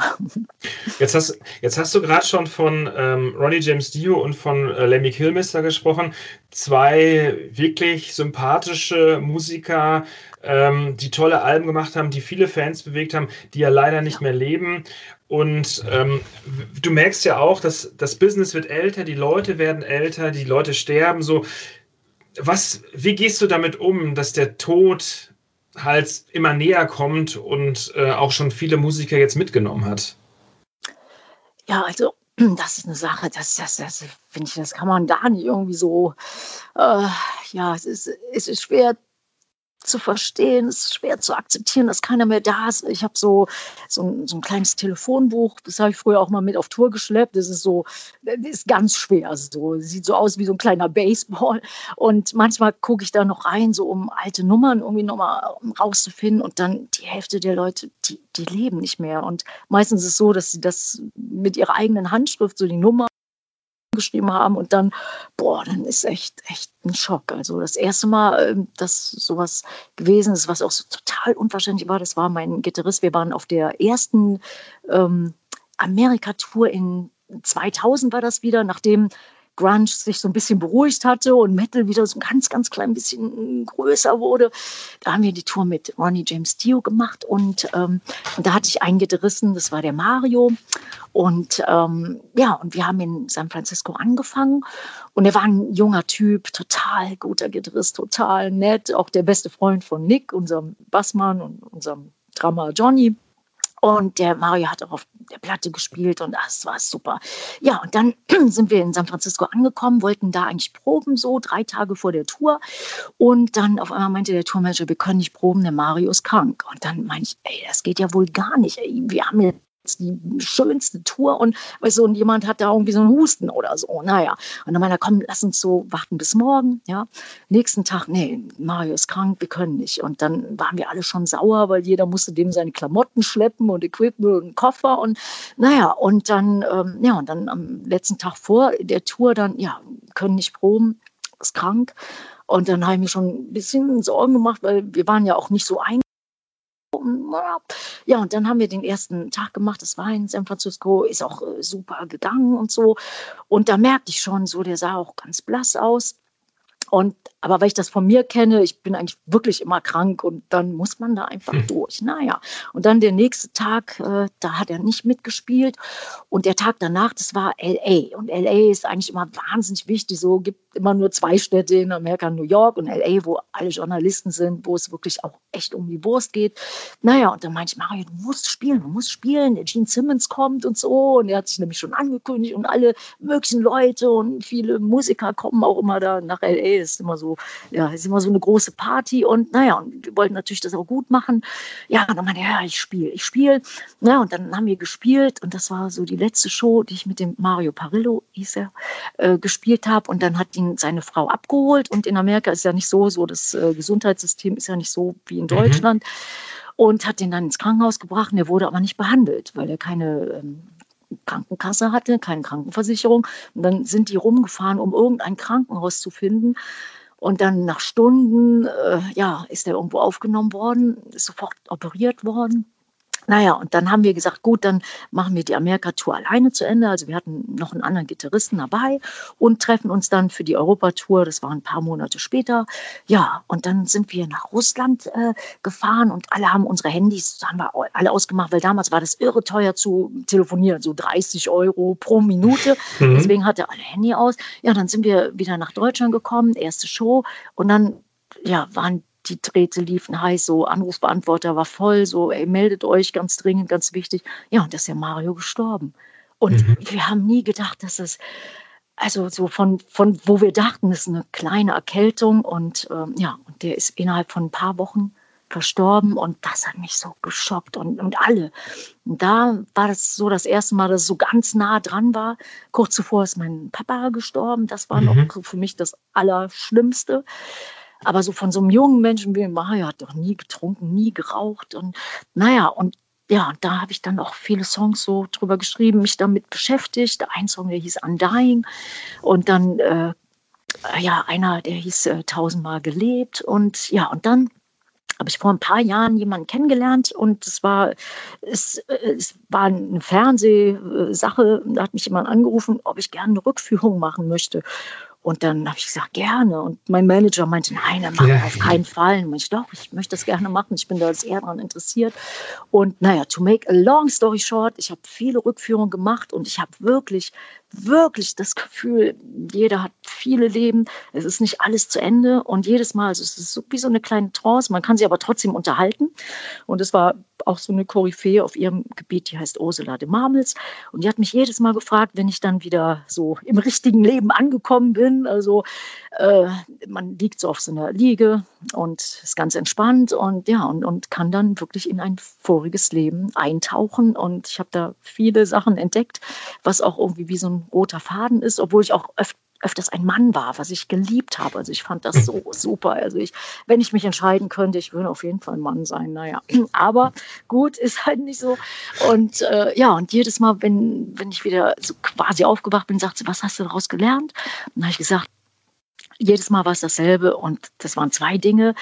Jetzt hast, jetzt hast du gerade schon von ähm, Ronnie James Dio und von äh, Lemmy Kilmister gesprochen. Zwei wirklich sympathische Musiker, ähm, die tolle Alben gemacht haben, die viele Fans bewegt haben, die ja leider nicht mehr leben. Und ähm, du merkst ja auch, dass das Business wird älter, die Leute werden älter, die Leute sterben so. Was, wie gehst du damit um, dass der Tod halt immer näher kommt und äh, auch schon viele Musiker jetzt mitgenommen hat? Ja, also <clears throat> das ist eine Sache, das, das, das finde ich, das kann man gar nicht irgendwie so, äh, ja, es ist, es ist schwer zu verstehen, es ist schwer zu akzeptieren, dass keiner mehr da ist. Ich habe so, so, ein, so ein kleines Telefonbuch, das habe ich früher auch mal mit auf Tour geschleppt. Das ist so, das ist ganz schwer. So. Sieht so aus wie so ein kleiner Baseball. Und manchmal gucke ich da noch rein, so um alte Nummern irgendwie nochmal rauszufinden. Und dann die Hälfte der Leute, die, die leben nicht mehr. Und meistens ist es so, dass sie das mit ihrer eigenen Handschrift, so die Nummer, geschrieben haben und dann, boah, dann ist echt, echt ein Schock. Also das erste Mal, ähm, dass sowas gewesen ist, was auch so total unverständlich war, das war mein Gitarrist. Wir waren auf der ersten ähm, Amerika-Tour in 2000 war das wieder, nachdem Grunge sich so ein bisschen beruhigt hatte und Metal wieder so ein ganz, ganz klein bisschen größer wurde. Da haben wir die Tour mit Ronnie James Dio gemacht und, ähm, und da hatte ich einen gerissen, das war der Mario. Und ähm, ja, und wir haben in San Francisco angefangen und er war ein junger Typ, total guter Gitarrist, total nett, auch der beste Freund von Nick, unserem Bassmann und unserem Drummer Johnny. Und der Mario hat auch auf der Platte gespielt und das war super. Ja, und dann <clears throat> sind wir in San Francisco angekommen, wollten da eigentlich proben, so drei Tage vor der Tour. Und dann auf einmal meinte der Tourmanager, wir können nicht proben, der Mario ist krank. Und dann meinte ich, ey, das geht ja wohl gar nicht. Ey, wir haben jetzt die schönste Tour und weißt du, und jemand hat da irgendwie so einen Husten oder so. Naja. Und dann meinte er, komm, lass uns so warten bis morgen. Ja. Nächsten Tag, nee, Mario ist krank, wir können nicht. Und dann waren wir alle schon sauer, weil jeder musste dem seine Klamotten schleppen und Equipment und Koffer. Und naja, und dann, ähm, ja, und dann am letzten Tag vor der Tour dann, ja, können nicht proben, ist krank. Und dann habe ich mir schon ein bisschen Sorgen gemacht, weil wir waren ja auch nicht so ein ja, und dann haben wir den ersten Tag gemacht. Das war in San Francisco, ist auch äh, super gegangen und so. Und da merkte ich schon so, der sah auch ganz blass aus. Und aber weil ich das von mir kenne, ich bin eigentlich wirklich immer krank und dann muss man da einfach hm. durch. Naja, und dann der nächste Tag, äh, da hat er nicht mitgespielt. Und der Tag danach, das war LA. Und LA ist eigentlich immer wahnsinnig wichtig. So gibt immer nur zwei Städte in Amerika, New York und LA, wo alle Journalisten sind, wo es wirklich auch echt um die Wurst geht. Naja, und dann meinte ich, Mario, du musst spielen, du musst spielen. Der Gene Simmons kommt und so. Und er hat sich nämlich schon angekündigt und alle möglichen Leute und viele Musiker kommen auch immer da nach LA. Das ist immer so ja, ist immer so eine große Party und naja, und wir wollten natürlich das auch gut machen. Ja, und dann meinte er, ja, ich spiele, ich spiele. Ja, und dann haben wir gespielt und das war so die letzte Show, die ich mit dem Mario Parillo, hieß er, äh, gespielt habe und dann hat ihn seine Frau abgeholt und in Amerika ist ja nicht so, so das äh, Gesundheitssystem ist ja nicht so wie in mhm. Deutschland. Mhm. Und hat ihn dann ins Krankenhaus gebracht. Er wurde aber nicht behandelt, weil er keine ähm, Krankenkasse hatte, keine Krankenversicherung. Und dann sind die rumgefahren, um irgendein Krankenhaus zu finden. Und dann nach Stunden, äh, ja, ist er irgendwo aufgenommen worden, ist sofort operiert worden. Naja, und dann haben wir gesagt, gut, dann machen wir die Amerika-Tour alleine zu Ende. Also wir hatten noch einen anderen Gitarristen dabei und treffen uns dann für die Europatour. Das war ein paar Monate später. Ja, und dann sind wir nach Russland äh, gefahren und alle haben unsere Handys, haben wir alle ausgemacht, weil damals war das irre teuer zu telefonieren, so 30 Euro pro Minute. <laughs> Mhm. Deswegen hatte alle Handy aus. Ja, dann sind wir wieder nach Deutschland gekommen, erste Show und dann ja, waren die Drähte liefen heiß, so Anrufbeantworter war voll, so, ey, meldet euch, ganz dringend, ganz wichtig. Ja, und da ist ja Mario gestorben. Und mhm. wir haben nie gedacht, dass es, also so von, von wo wir dachten, es ist eine kleine Erkältung und ähm, ja, und der ist innerhalb von ein paar Wochen verstorben und das hat mich so geschockt und, und alle. Und da war das so das erste Mal, dass es so ganz nah dran war. Kurz zuvor ist mein Papa gestorben. Das war mhm. noch für mich das Allerschlimmste. Aber so von so einem jungen Menschen wie Mario hat doch nie getrunken, nie geraucht. Und naja, und ja, da habe ich dann auch viele Songs so drüber geschrieben, mich damit beschäftigt. Ein Song, der hieß Undying. Und dann, äh, ja, einer, der hieß äh, Tausendmal gelebt. Und ja, und dann habe ich vor ein paar Jahren jemanden kennengelernt und es war, es, äh, es war eine Fernsehsache. Da hat mich jemand angerufen, ob ich gerne eine Rückführung machen möchte. Und dann habe ich gesagt, gerne. Und mein Manager meinte, nein, dann mach ja. auf keinen Fall. Und ich doch, ich möchte das gerne machen. Ich bin da eher daran interessiert. Und naja, to make a long story short, ich habe viele Rückführungen gemacht und ich habe wirklich wirklich das Gefühl, jeder hat viele Leben, es ist nicht alles zu Ende und jedes Mal, also es ist so wie so eine kleine Trance, man kann sie aber trotzdem unterhalten. Und es war auch so eine Koryphäe auf ihrem Gebiet, die heißt Ursula de Marmels. Und die hat mich jedes Mal gefragt, wenn ich dann wieder so im richtigen Leben angekommen bin. Also äh, man liegt so auf so einer Liege und ist ganz entspannt und ja, und, und kann dann wirklich in ein voriges Leben eintauchen. Und ich habe da viele Sachen entdeckt, was auch irgendwie wie so ein roter Faden ist, obwohl ich auch öfter öfters ein Mann war, was ich geliebt habe. Also ich fand das so <laughs> super. Also ich, wenn ich mich entscheiden könnte, ich würde auf jeden Fall ein Mann sein. Naja, <clears throat> aber gut, ist halt nicht so. Und äh, ja, und jedes Mal, wenn, wenn ich wieder so quasi aufgewacht bin, sagt sie, was hast du daraus gelernt? Und dann habe ich gesagt, jedes Mal war es dasselbe und das waren zwei Dinge.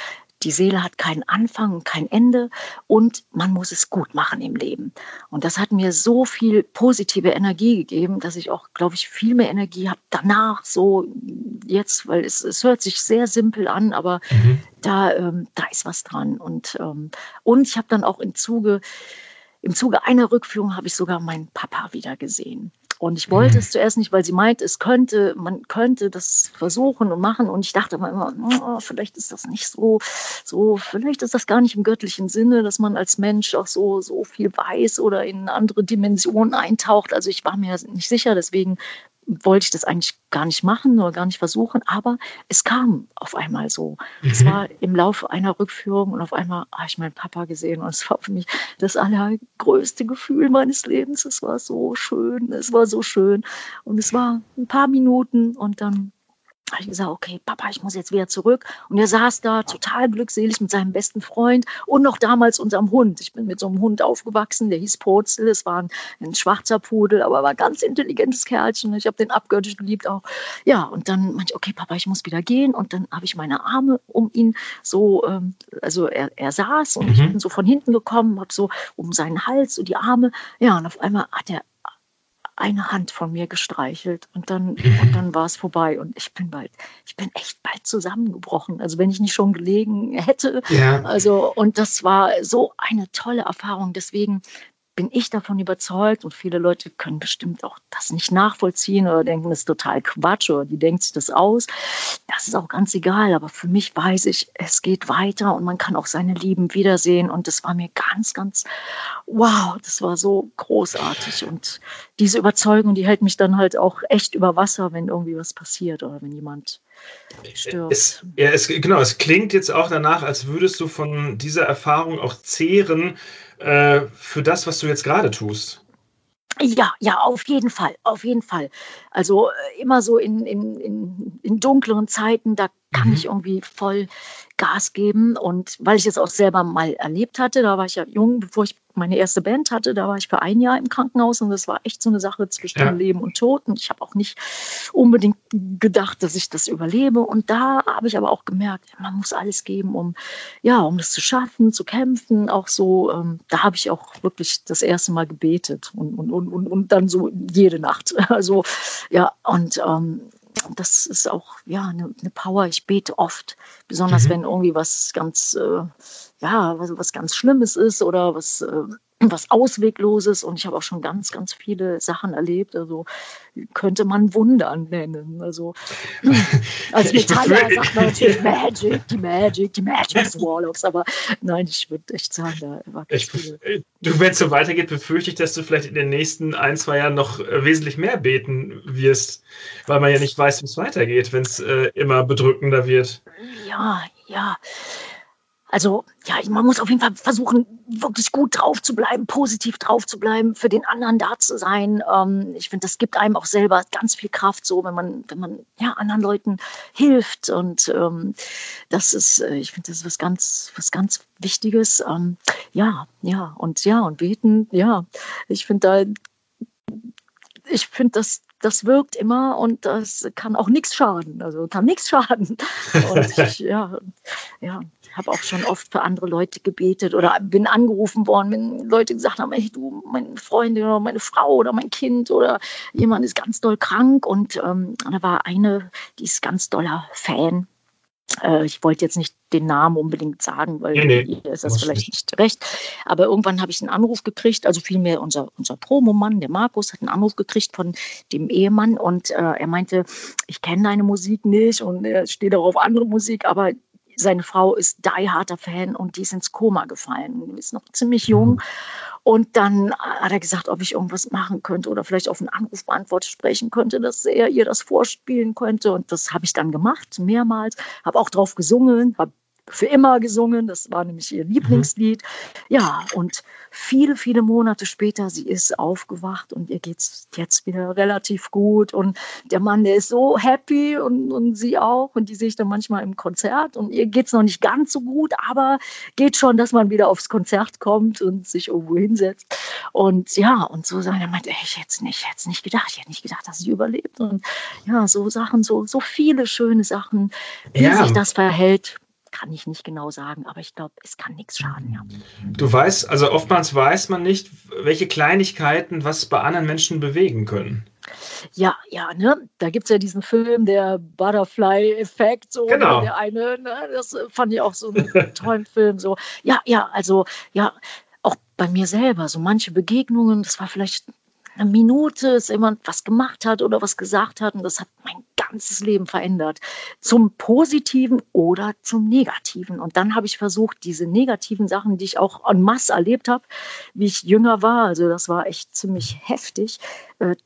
Die Seele hat keinen Anfang und kein Ende und man muss es gut machen im Leben. Und das hat mir so viel positive Energie gegeben, dass ich auch, glaube ich, viel mehr Energie habe danach, so jetzt, weil es, es hört sich sehr simpel an, aber mhm. da, ähm, da ist was dran. Und, ähm, und ich habe dann auch im Zuge, im Zuge einer Rückführung habe ich sogar meinen Papa wieder gesehen. Und ich wollte mhm. es zuerst nicht, weil sie meint, es könnte, man könnte das versuchen und machen. Und ich dachte immer, oh, vielleicht ist das nicht so, so, vielleicht ist das gar nicht im göttlichen Sinne, dass man als Mensch auch so, so viel weiß oder in andere Dimensionen eintaucht. Also ich war mir nicht sicher, deswegen wollte ich das eigentlich gar nicht machen oder gar nicht versuchen, aber es kam auf einmal so. Mhm. Es war im Laufe einer Rückführung und auf einmal habe ich meinen Papa gesehen und es war für mich das allergrößte Gefühl meines Lebens. Es war so schön, es war so schön und es war ein paar Minuten und dann habe ich gesagt, okay, Papa, ich muss jetzt wieder zurück. Und er saß da total glückselig mit seinem besten Freund und noch damals unserem Hund. Ich bin mit so einem Hund aufgewachsen, der hieß Purzel. Es war ein, ein schwarzer Pudel, aber war ein ganz intelligentes Kerlchen. Ich habe den abgöttisch geliebt auch. Ja, und dann meinte ich, okay, Papa, ich muss wieder gehen. Und dann habe ich meine Arme um ihn so, ähm, also er, er saß und mhm. ich bin so von hinten gekommen, habe so um seinen Hals, so die Arme. Ja, und auf einmal hat er eine Hand von mir gestreichelt und dann, <laughs> und dann war es vorbei. Und ich bin bald, ich bin echt bald zusammengebrochen. Also wenn ich nicht schon gelegen hätte. Ja. Also, und das war so eine tolle Erfahrung. Deswegen bin ich davon überzeugt und viele Leute können bestimmt auch das nicht nachvollziehen oder denken, das ist total Quatsch oder die denkt sich das aus. Das ist auch ganz egal, aber für mich weiß ich, es geht weiter und man kann auch seine Lieben wiedersehen und das war mir ganz, ganz, wow, das war so großartig und diese Überzeugung, die hält mich dann halt auch echt über Wasser, wenn irgendwie was passiert oder wenn jemand stirbt. Es, ja, es, genau, es klingt jetzt auch danach, als würdest du von dieser Erfahrung auch zehren, äh, für das, was du jetzt gerade tust. Ja, ja, auf jeden Fall, auf jeden Fall. Also äh, immer so in, in, in, in dunkleren Zeiten, da kann mhm. ich irgendwie voll Gas geben. Und weil ich es auch selber mal erlebt hatte, da war ich ja jung, bevor ich meine erste Band hatte, da war ich für ein Jahr im Krankenhaus und das war echt so eine Sache zwischen ja. Leben und Tod. Und ich habe auch nicht unbedingt gedacht, dass ich das überlebe. Und da habe ich aber auch gemerkt, man muss alles geben, um ja, um das zu schaffen, zu kämpfen. Auch so, ähm, da habe ich auch wirklich das erste Mal gebetet und, und, und, und, und dann so jede Nacht. <laughs> Also ja, und ähm, das ist auch ja eine, eine Power. Ich bete oft, besonders mhm. wenn irgendwie was ganz äh, ja was, was ganz Schlimmes ist oder was äh, was Auswegloses und ich habe auch schon ganz, ganz viele Sachen erlebt. Also könnte man Wundern nennen. Also <laughs> als Metaller sagt man natürlich <laughs> Magic, die Magic, die Magic des Warlocks, aber nein, ich würde echt sagen, da war ich, viel. Du, wenn es so weitergeht, befürchte ich, dass du vielleicht in den nächsten ein, zwei Jahren noch äh, wesentlich mehr beten wirst, weil man ja nicht weiß, wie es weitergeht, wenn es äh, immer bedrückender wird. Ja, ja also ja, man muss auf jeden Fall versuchen, wirklich gut drauf zu bleiben, positiv drauf zu bleiben, für den anderen da zu sein. Ähm, ich finde, das gibt einem auch selber ganz viel Kraft, so wenn man, wenn man ja anderen Leuten hilft. Und ähm, das ist, äh, ich finde, das ist was ganz, was ganz Wichtiges. Ähm, ja, ja, und ja, und beten, ja. Ich finde da, ich finde, das, das wirkt immer und das kann auch nichts schaden. Also kann nichts schaden. <laughs> Und ich, ja, ja habe auch schon oft für andere Leute gebetet oder bin angerufen worden, wenn Leute gesagt haben, hey, du, meine Freundin oder meine Frau oder mein Kind oder jemand ist ganz doll krank und ähm, da war eine, die ist ganz doller Fan Äh, ich wollte jetzt nicht den Namen unbedingt sagen, weil nee, nee, ihr ist das vielleicht nicht. nicht recht. Aber irgendwann habe ich einen Anruf gekriegt, also vielmehr unser, unser Promomann, der Markus, hat einen Anruf gekriegt von dem Ehemann und äh, er meinte, ich kenne deine Musik nicht und er steht auch auf andere Musik, aber seine Frau ist die harter Fan und die ist ins Koma gefallen. Die ist noch ziemlich jung. Mhm. Und dann hat er gesagt, ob ich irgendwas machen könnte oder vielleicht auf einen Anrufbeantworter sprechen könnte, dass er ihr das vorspielen könnte. Und das habe ich dann gemacht, mehrmals. Habe auch drauf gesungen, habe für immer gesungen. Das war nämlich ihr Lieblingslied. Mhm. Ja, und viele, viele Monate später, sie ist aufgewacht und ihr geht es jetzt wieder relativ gut. Und der Mann, der ist so happy und, und sie auch. Und die sehe ich dann manchmal im Konzert. Und ihr geht es noch nicht ganz so gut, aber geht schon, dass man wieder aufs Konzert kommt und sich irgendwo hinsetzt. Und ja, und so sagen, er meinte, ich hätte es nicht, hätte nicht gedacht. Ich hätte nicht gedacht, dass sie überlebt. Und ja, so Sachen, so, so viele schöne Sachen, wie ja. sich das verhält kann ich nicht genau sagen, aber ich glaube, es kann nichts schaden. Ja. Du weißt, also oftmals weiß man nicht, welche Kleinigkeiten was bei anderen Menschen bewegen können. Ja, ja, ne? Da gibt es ja diesen Film, der Butterfly-Effekt, so genau. der eine, ne? das fand ich auch so einen <laughs> tollen Film. So, ja, ja, also ja, auch bei mir selber, so manche Begegnungen, das war vielleicht eine Minute, dass jemand was gemacht hat oder was gesagt hat und das hat mein ganzes Leben verändert. Zum Positiven oder zum Negativen. Und dann habe ich versucht, diese negativen Sachen, die ich auch en masse erlebt habe, wie ich jünger war, also das war echt ziemlich heftig,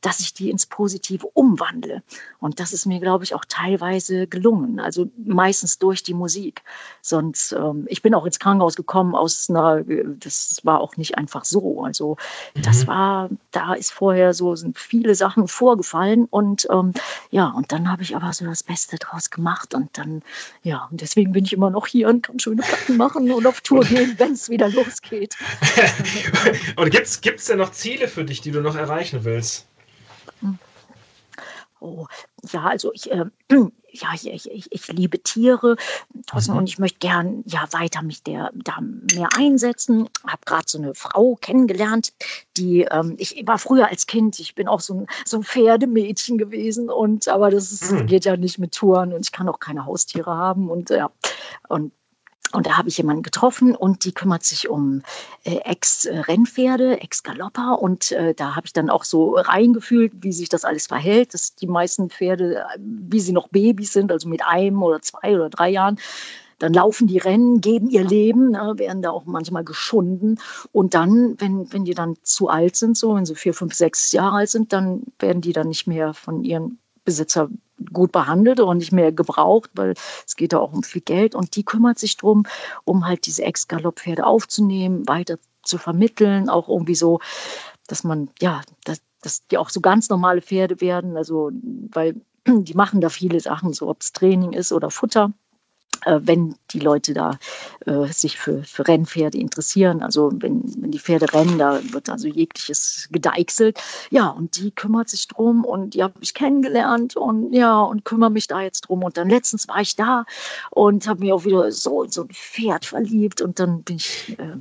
dass ich die ins Positive umwandle. Und das ist mir, glaube ich, auch teilweise gelungen. Also meistens durch die Musik. Sonst, ähm, ich bin auch ins Krankenhaus gekommen aus einer, das war auch nicht einfach so. Also das mhm. war, da ist vorher so, sind viele Sachen vorgefallen und ähm, ja, und dann habe ich aber so das Beste draus gemacht und dann, ja, und deswegen bin ich immer noch hier und kann schöne Platten machen und auf Tour gehen, wenn es wieder losgeht. <laughs> und gibt es denn noch Ziele für dich, die du noch erreichen willst? Oh, ja, also ich, äh, <clears throat> ja, ich, ich, ich liebe Tiere mhm. und ich möchte gern ja weiter mich der, da mehr einsetzen. Habe gerade so eine Frau kennengelernt, die ähm, ich war früher als Kind, ich bin auch so ein, so ein Pferdemädchen gewesen und aber das ist, mhm. geht ja nicht mit Touren und ich kann auch keine Haustiere haben und ja und und da habe ich jemanden getroffen und die kümmert sich um äh, Ex-Rennpferde, Ex-Galopper. Und äh, da habe ich dann auch so reingefühlt, wie sich das alles verhält, dass die meisten Pferde, äh, wie sie noch Babys sind, also mit einem oder zwei oder drei Jahren, dann laufen die Rennen, geben ihr Leben, ne, werden da auch manchmal geschunden. Und dann, wenn, wenn die dann zu alt sind, so wenn sie vier, fünf, sechs Jahre alt sind, dann werden die dann nicht mehr von ihren Besitzer gut behandelt und nicht mehr gebraucht, weil es geht da auch um viel Geld. Und die kümmert sich darum, um halt diese Ex-Galopp-Pferde aufzunehmen, weiter zu vermitteln, auch irgendwie so, dass man, ja, dass, dass die auch so ganz normale Pferde werden. Also, weil <clears throat> die machen da viele Sachen, so ob es Training ist oder Futter. Äh, wenn die Leute da äh, sich für, für Rennpferde interessieren. Also wenn, wenn die Pferde rennen, da wird also jegliches gedeichselt. Ja, und die kümmert sich drum und die habe ich kennengelernt und ja, und kümmere mich da jetzt drum. Und dann letztens war ich da und habe mich auch wieder so in so ein Pferd verliebt und dann bin ich äh,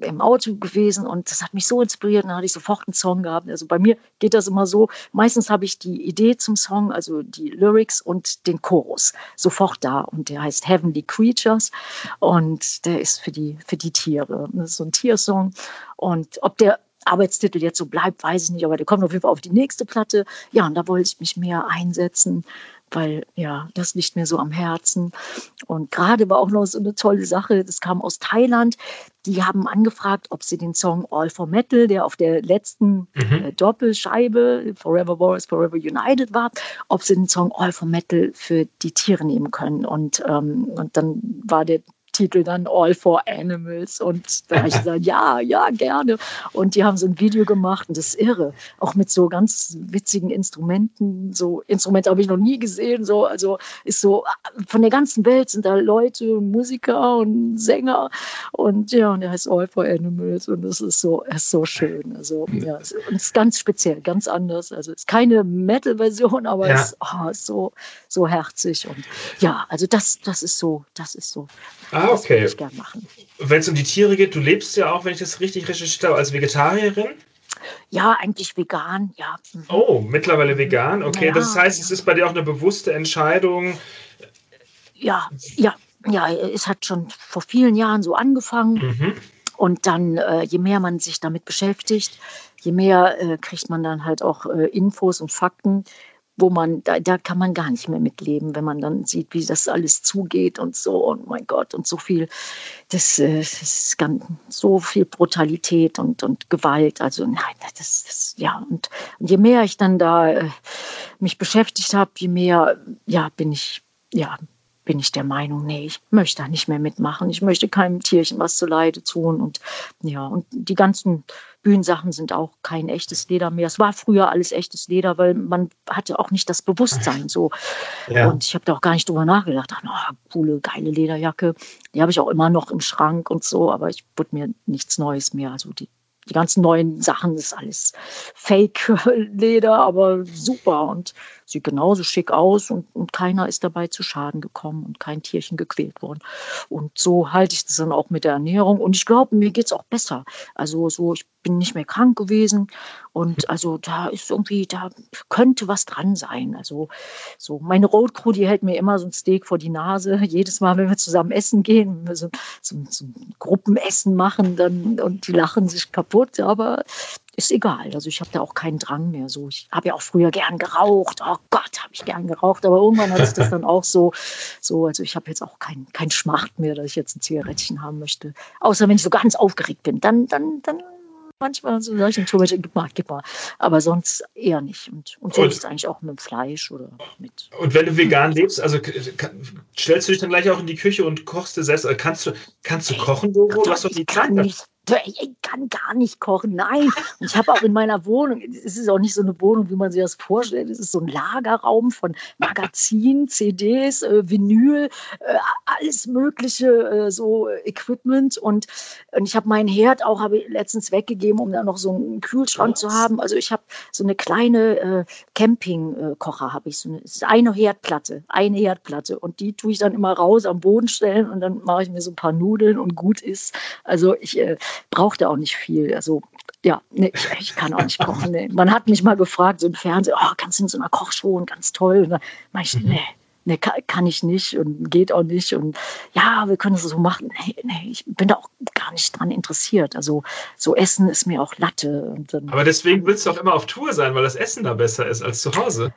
im Auto gewesen und das hat mich so inspiriert. Dann hatte ich sofort einen Song gehabt. Also bei mir geht das immer so. Meistens habe ich die Idee zum Song, also die Lyrics und den Chorus sofort da. Und der heißt Heavenly Creatures und der ist für die, für die Tiere. Das ist so ein Tiersong. Und ob der Arbeitstitel jetzt so bleibt, weiß ich nicht, aber der kommt auf jeden Fall auf die nächste Platte. Ja, und da wollte ich mich mehr einsetzen weil ja, das liegt mir so am Herzen. Und gerade war auch noch so eine tolle Sache, das kam aus Thailand. Die haben angefragt, ob sie den Song All for Metal, der auf der letzten mhm. äh, Doppelscheibe Forever Wars, Forever United war, ob sie den Song All for Metal für die Tiere nehmen können. Und, ähm, und dann war der Titel dann All for Animals. Und da habe ich gesagt, ja, ja, gerne. Und die haben so ein Video gemacht und das ist irre. Auch mit so ganz witzigen Instrumenten. So Instrumente habe ich noch nie gesehen. So, also ist so, von der ganzen Welt sind da Leute, Musiker und Sänger. Und ja, und der heißt All for Animals. Und das ist so, ist so schön. Also, ja, und es ist ganz speziell, ganz anders. Also es ist keine Metal-Version, aber ja. es ist, oh, ist so, so herzig. Und ja, also das, das ist so, das ist so. Ah, Ah, okay. Das ich gern machen. Wenn es um die Tiere geht, du lebst ja auch, wenn ich das richtig recherchiert habe, als Vegetarierin? Ja, eigentlich vegan, ja. Mhm. Oh, mittlerweile vegan? Okay, ja, das heißt, ja. es ist bei dir auch eine bewusste Entscheidung, ja, ja, ja, es hat schon vor vielen Jahren so angefangen. Mhm. Und dann, äh, je mehr man sich damit beschäftigt, je mehr äh, kriegt man dann halt auch äh, Infos und Fakten, wo man, da, da kann man gar nicht mehr mitleben, wenn man dann sieht, wie das alles zugeht und so, und mein Gott, und so viel, das, äh, das ist ganz, so viel Brutalität und, und Gewalt. Also nein, das, das ja, und, und je mehr ich dann da äh, mich beschäftigt habe, je mehr, ja, bin ich, ja, bin ich der Meinung, nee, ich möchte da nicht mehr mitmachen. Ich möchte keinem Tierchen was zu Leide tun. Und ja, und die ganzen Bühnensachen sind auch kein echtes Leder mehr. Es war früher alles echtes Leder, weil man hatte auch nicht das Bewusstsein <laughs> so. Ja. Und ich habe da auch gar nicht drüber nachgedacht. Ach, oh, coole, geile Lederjacke. Die habe ich auch immer noch im Schrank und so, aber ich wurde mir nichts Neues mehr. Also die die ganzen neuen Sachen ist alles Fake-Leder, <laughs> aber super und sieht genauso schick aus und, und keiner ist dabei zu Schaden gekommen und kein Tierchen gequält worden. Und so halte ich das dann auch mit der Ernährung. Und ich glaube, mir geht es auch besser. Also so, ich bin nicht mehr krank gewesen und also da ist irgendwie, da könnte was dran sein. Also so, meine Road Crew, die hält mir immer so ein Steak vor die Nase. <laughs> Jedes Mal, wenn wir zusammen essen gehen, wenn wir so, so, so ein Gruppenessen machen, dann und die lachen sich kaputt. Aber ist egal. Also ich habe da auch keinen Drang mehr. So, ich habe ja auch früher gern geraucht. Oh Gott, habe ich gern geraucht. Aber irgendwann hat sich das dann auch so, so, also ich habe jetzt auch keinen kein Schmacht mehr, dass ich jetzt ein Zigarettchen haben möchte. Außer wenn ich so ganz aufgeregt bin, dann, dann, dann manchmal so solchen Tomaten, gib mal, gib mal. Aber sonst eher nicht. Und, und so und, ist es eigentlich auch mit Fleisch oder mit. Und wenn du vegan lebst, also stellst du dich dann gleich auch in die Küche und kochst du selbst? Kannst du, kannst du kochen, Doro? Du hast doch die Zeit. Nicht, ich kann gar nicht kochen, nein. Und ich habe auch in meiner Wohnung, es ist auch nicht so eine Wohnung, wie man sich das vorstellt, es ist so ein Lagerraum von Magazinen, CDs, äh, Vinyl, äh, alles mögliche äh, so Equipment und, und ich habe meinen Herd auch habe letztens weggegeben, um da noch so einen Kühlschrank zu haben. Also ich habe so eine kleine äh, Campingkocher habe ich so eine, ist eine Herdplatte, eine Herdplatte und die tue ich dann immer raus am Boden stellen und dann mache ich mir so ein paar Nudeln und gut ist. Also ich äh, brauchte auch nicht viel. Also ja, nee, ich, ich, kann auch nicht kochen. Nee. Man hat mich mal gefragt, so im Fernsehen, oh, kannst du in so einer Kochshow und ganz toll. Und dann meine ich, mhm. nee, nee, kann, kann, ich nicht und geht auch nicht. Und ja, wir können es so machen. Nee, nee, ich bin da auch gar nicht dran interessiert. Also so Essen ist mir auch Latte. Dann, Aber deswegen willst du auch immer auf Tour sein, weil das Essen da besser ist als zu Hause.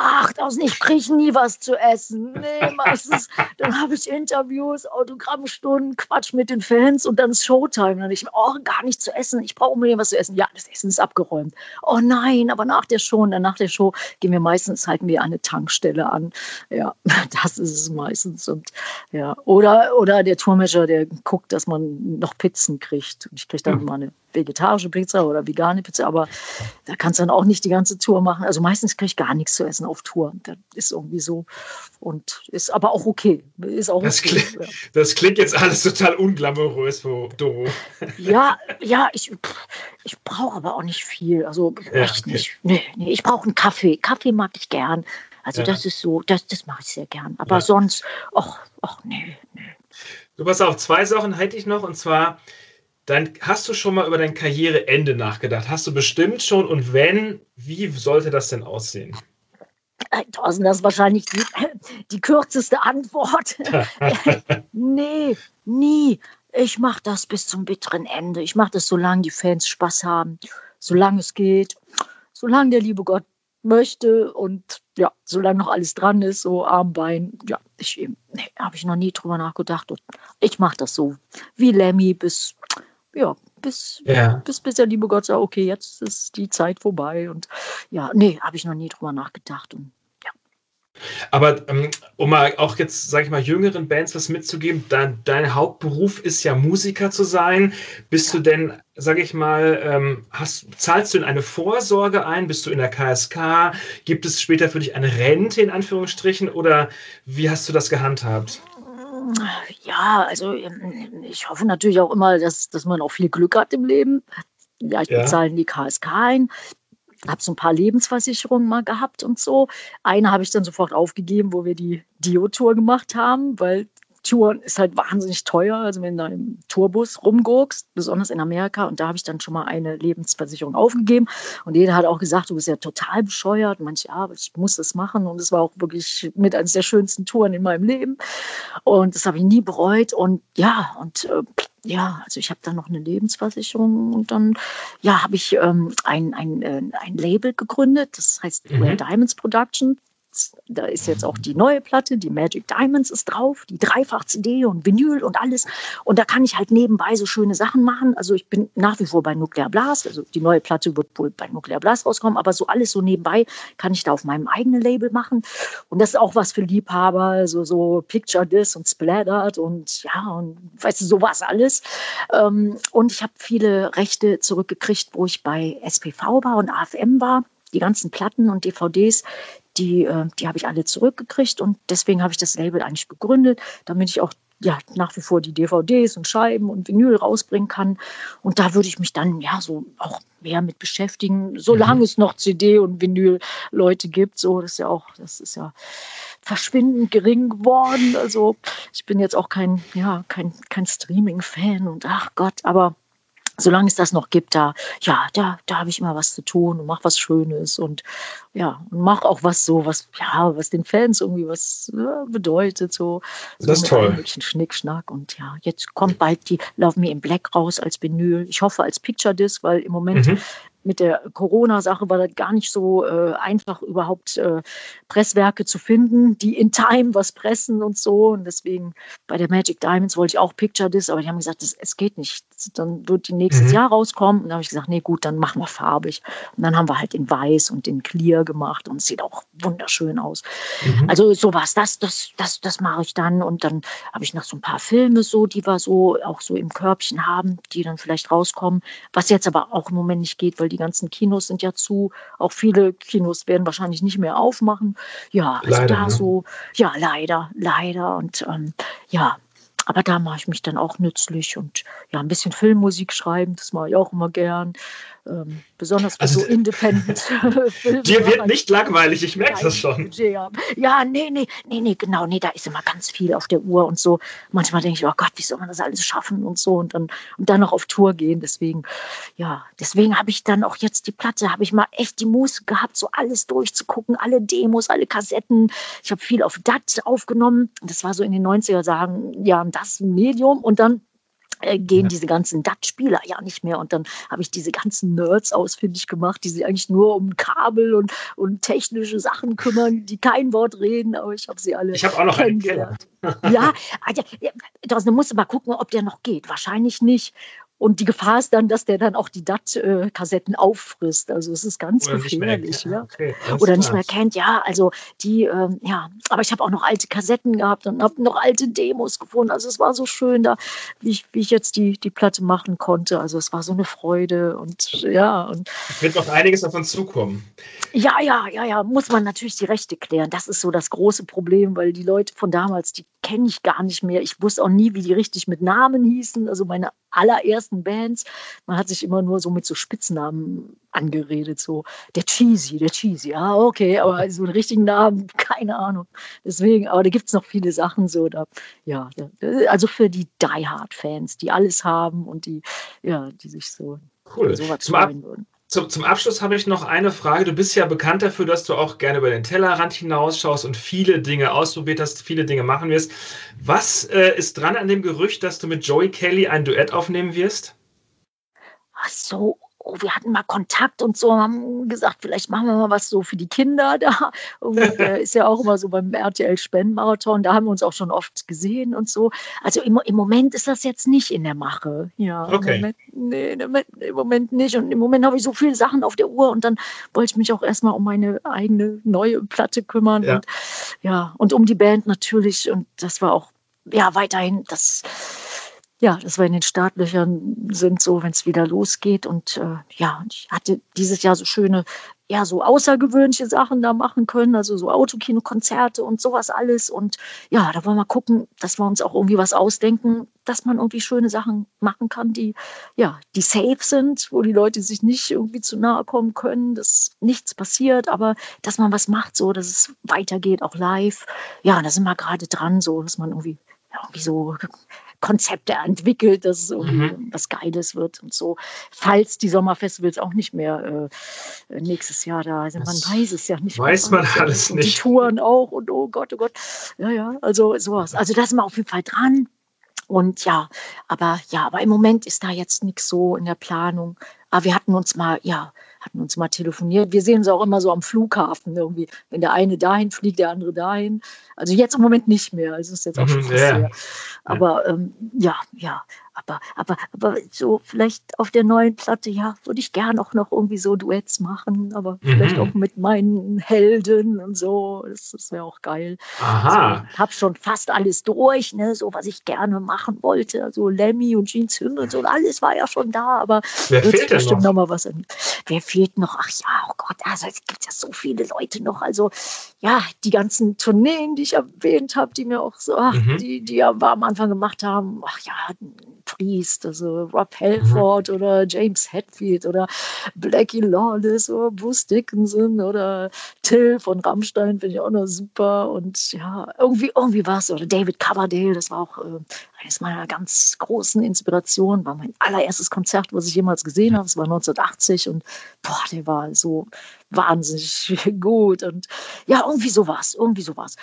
Ach, draußen, ich kriege nie was zu essen. Nee, meistens, dann habe ich Interviews, Autogrammstunden, Quatsch mit den Fans und dann ist Showtime. Dann ich, oh, gar nichts zu essen. Ich brauche unbedingt was zu essen. Ja, das Essen ist abgeräumt. Oh nein, aber nach der Show, dann nach der Show gehen wir meistens, halten wir eine Tankstelle an. Ja, <laughs> das ist es meistens. Und ja, oder, oder der Tourmanager, der guckt, dass man noch Pizzen kriegt. Und ich kriege dann mhm. mal eine vegetarische Pizza oder vegane Pizza, aber da kannst du dann auch nicht die ganze Tour machen. Also meistens kriege ich gar nichts zu essen auf Tour. Das ist irgendwie so und ist aber auch okay. Ist auch das, okay, klingt, ja. das klingt jetzt alles total unglamourös, Doro. Ja, ja, ich, ich brauche aber auch nicht viel. Also ja, echt okay. nicht. Nee, nee, ich brauche einen Kaffee. Kaffee mag ich gern. Also ja. das ist so, das, das mache ich sehr gern. Aber sonst, ach, ach nee, nee. Du pass auf, zwei Sachen hätte ich noch und zwar dann hast du schon mal über dein Karriereende nachgedacht. Hast du bestimmt schon und wenn, wie sollte das denn aussehen? Thorsten, das ist wahrscheinlich die, die kürzeste Antwort. <laughs> nee, nie. Ich mache das bis zum bitteren Ende. Ich mache das, solange die Fans Spaß haben, solange es geht, solange der liebe Gott möchte und ja, solange noch alles dran ist, so Arm, Bein, ja, ich nee, habe ich noch nie drüber nachgedacht. Und ich mache das so wie Lemmy bis ja, bis, ja. bis, bis der liebe Gott sagt, okay, jetzt ist die Zeit vorbei. Und ja, nee, habe ich noch nie drüber nachgedacht. Und ja. Aber ähm, um mal auch jetzt, sage ich mal, jüngeren Bands was mitzugeben, dein, dein Hauptberuf ist ja Musiker zu sein. Bist du denn, sage ich mal, ähm, hast, zahlst du in eine Vorsorge ein? Bist du in der KSK? Gibt es später für dich eine Rente in Anführungsstrichen? Oder wie hast du das gehandhabt? Ja, also ähm, ich hoffe natürlich auch immer, dass, dass man auch viel Glück hat im Leben. Ja, ich ja. bezahle in die KSK ein. Habe so ein paar Lebensversicherungen mal gehabt und so. Eine habe ich dann sofort aufgegeben, wo wir die Dio-Tour gemacht haben, weil Touren ist halt wahnsinnig teuer. Also wenn du im Tourbus rumgurkst, besonders in Amerika, und da habe ich dann schon mal eine Lebensversicherung aufgegeben. Und jeder hat auch gesagt, du bist ja total bescheuert. Und manche, ja, ich muss das machen. Und es war auch wirklich mit eines der schönsten Touren in meinem Leben. Und das habe ich nie bereut. Und ja, und äh, ja, also ich habe dann noch eine Lebensversicherung und dann ja, habe ich ähm, ein, ein, äh, ein Label gegründet, das heißt mhm. Rare Diamonds Production da ist jetzt auch die neue Platte, die Magic Diamonds ist drauf, die Dreifach-CD und Vinyl und alles. Und da kann ich halt nebenbei so schöne Sachen machen. Also ich bin nach wie vor bei Nuclear Blast. Also die neue Platte wird wohl bei Nuclear Blast rauskommen, aber so alles so nebenbei kann ich da auf meinem eigenen Label machen. Und das ist auch was für Liebhaber, also so Picture This und Splattered und ja, und weißt du, sowas alles. Ähm, und ich habe viele Rechte zurückgekriegt, wo ich bei SPV war und AFM war die ganzen Platten und DVDs, die, äh, die habe ich alle zurückgekriegt und deswegen habe ich das Label eigentlich gegründet, damit ich auch ja, nach wie vor die DVDs und Scheiben und Vinyl rausbringen kann. Und da würde ich mich dann ja so auch mehr mit beschäftigen, solange mhm. es noch CD und Vinyl-Leute gibt. So, das ist ja auch, das ist ja verschwindend gering geworden. Also ich bin jetzt auch kein, ja, kein, kein Streaming-Fan und ach Gott, aber solange es das noch gibt, da, ja, da, da habe ich immer was zu tun und mache was Schönes und ja, und mache auch was so, was, ja, was den Fans irgendwie was ja, bedeutet, so. so das ist toll. Ein Schnickschnack und ja, jetzt kommt bald die Love Me in Black raus als Vinyl. Ich hoffe als Picture Disc, weil im Moment mhm mit der Corona-Sache war das gar nicht so äh, einfach, überhaupt äh, Presswerke zu finden, die in Time was pressen und so. Und deswegen bei der Magic Diamonds wollte ich auch Picture This, aber die haben gesagt, das, es geht nicht. Dann wird die nächstes mhm. Jahr rauskommen. Und dann habe ich gesagt, nee, gut, dann machen wir farbig. Und dann haben wir halt den Weiß und den Clear gemacht und es sieht auch wunderschön aus. Mhm. Also sowas, das, das, das, das mache ich dann. Und dann habe ich noch so ein paar Filme so, die wir so auch so im Körbchen haben, die dann vielleicht rauskommen. Was jetzt aber auch im Moment nicht geht, weil die ganzen Kinos sind ja zu. Auch viele Kinos werden wahrscheinlich nicht mehr aufmachen. Ja, also leider, da ne? so, ja, leider, leider. Und ähm, ja, aber da mache ich mich dann auch nützlich und ja, ein bisschen Filmmusik schreiben, das mache ich auch immer gern. Ähm, besonders also, so Independent <laughs> Filme. Dir wird nicht langweilig, ich merke das schon. Ja, nee, nee, nee, nee, genau, nee, da ist immer ganz viel auf der Uhr und so. Manchmal denke ich, oh Gott, wie soll man das alles schaffen und so und dann, und dann noch auf Tour gehen. Deswegen, ja, deswegen habe ich dann auch jetzt die Platte, habe ich mal echt die Muße gehabt, so alles durchzugucken, alle Demos, alle Kassetten. Ich habe viel auf DAT aufgenommen. Das war so in den 90er Jahren, ja, das Medium und dann äh, gehen ja. diese ganzen DAT-Spieler ja nicht mehr. Und dann habe ich diese ganzen Nerds ausfindig gemacht, die sich eigentlich nur um Kabel und, und technische Sachen kümmern, die kein Wort reden, aber ich habe sie alle ich habe auch noch kennengelernt. ja, also, ja, da musst du mal gucken, ob der noch geht. Wahrscheinlich nicht. Und die Gefahr ist dann, dass der dann auch die DAT-Kassetten auffrisst. Also es ist ganz Oder gefährlich. Ja. Okay, Oder nicht mehr kennt, ja. Also die, ähm, ja. Aber ich habe auch noch alte Kassetten gehabt und habe noch alte Demos gefunden. Also es war so schön da, wie ich, wie ich jetzt die, die Platte machen konnte. Also es war so eine Freude und ja. Und es wird noch einiges davon zukommen. Ja, ja, ja, ja. Muss man natürlich die Rechte klären. Das ist so das große Problem, weil die Leute von damals, die kenne ich gar nicht mehr. Ich wusste auch nie, wie die richtig mit Namen hießen. Also meine allerersten Bands. Man hat sich immer nur so mit so Spitznamen angeredet, so der Cheesy, der Cheesy, ja, okay, aber <laughs> so einen richtigen Namen, <laughs> keine Ahnung. Deswegen, aber da gibt es noch viele Sachen so, da, ja, also für die Die Hard-Fans, die alles haben und die, ja, die sich so cool. sowas freuen würden. Zum, zum Abschluss habe ich noch eine Frage. Du bist ja bekannt dafür, dass du auch gerne über den Tellerrand hinausschaust und viele Dinge ausprobiert hast, viele Dinge machen wirst. Was äh, ist dran an dem Gerücht, dass du mit Joey Kelly ein Duett aufnehmen wirst? Ach so, oh, wir hatten mal Kontakt und so, haben gesagt, vielleicht machen wir mal was so für die Kinder da. <laughs> Und, äh, <laughs> ist ja auch immer so beim RTL Spendenmarathon, da haben wir uns auch schon oft gesehen und so. Also im, im Moment ist das jetzt nicht in der Mache. Ja, okay. Im Moment, nee, im Moment nicht. Und im Moment habe ich so viele Sachen auf der Uhr und dann wollte ich mich auch erstmal um meine eigene neue Platte kümmern. Ja. Und ja, und um die Band natürlich. Und das war auch ja weiterhin das ja, dass wir in den Startlöchern sind, so wenn es wieder losgeht. Und äh, ja, ich hatte dieses Jahr so schöne, ja, so außergewöhnliche Sachen da machen können, also so Autokinokonzerte und sowas alles. Und ja, da wollen wir gucken, dass wir uns auch irgendwie was ausdenken, dass man irgendwie schöne Sachen machen kann, die, ja, die safe sind, wo die Leute sich nicht irgendwie zu nahe kommen können, dass nichts passiert, aber dass man was macht, so dass es weitergeht, auch live. Ja, da sind wir gerade dran, so dass man irgendwie ja, irgendwie so Konzepte entwickelt, dass es irgendwie mhm. was Geiles wird und so. Falls die Sommerfestivals auch nicht mehr äh, nächstes Jahr da sind. Man weiß es ja nicht. Weiß man alles und nicht. Die Touren auch und oh Gott, oh Gott. Ja, ja, also sowas. Also da sind wir auf jeden Fall dran. Und ja, aber ja, aber im Moment ist da jetzt nichts so in der Planung. Aber wir hatten uns mal, ja, hatten uns mal telefoniert. Wir sehen sie auch immer so am Flughafen irgendwie, wenn der eine dahin fliegt, der andere dahin. Also jetzt im Moment nicht mehr. Also ist jetzt auch schon mhm, fast ja. Aber ähm, ja, ja, aber, aber, aber so vielleicht auf der neuen Platte, ja, würde ich gern auch noch irgendwie so Duets machen, aber mhm. vielleicht auch mit meinen Helden und so. Das, das wäre auch geil. Aha. So, hab schon fast alles durch, ne, so was ich gerne machen wollte. Also Lemmy und Jeans Hymne und so, alles war ja schon da, aber Wer wird fehlt bestimmt noch? noch mal was. In. Wer fehlt noch? Ach ja, oh Gott, also es gibt ja so viele Leute noch. Also ja, die ganzen Tourneen, die ich erwähnt habe, die mir auch so, ach, mhm. die, die ja am Anfang gemacht haben, ach ja, Priest, also Rob Halford mhm. oder James Hetfield oder Blackie Lawless oder Bruce Dickinson oder Till von Rammstein finde ich auch noch super. Und ja, irgendwie, irgendwie was oder David Coverdale, das war auch äh, eines meiner ganz großen Inspirationen, war mein allererstes Konzert, was ich jemals gesehen habe, das war 1980 und boah, der war so wahnsinnig <laughs> gut. Und ja, irgendwie sowas, irgendwie sowas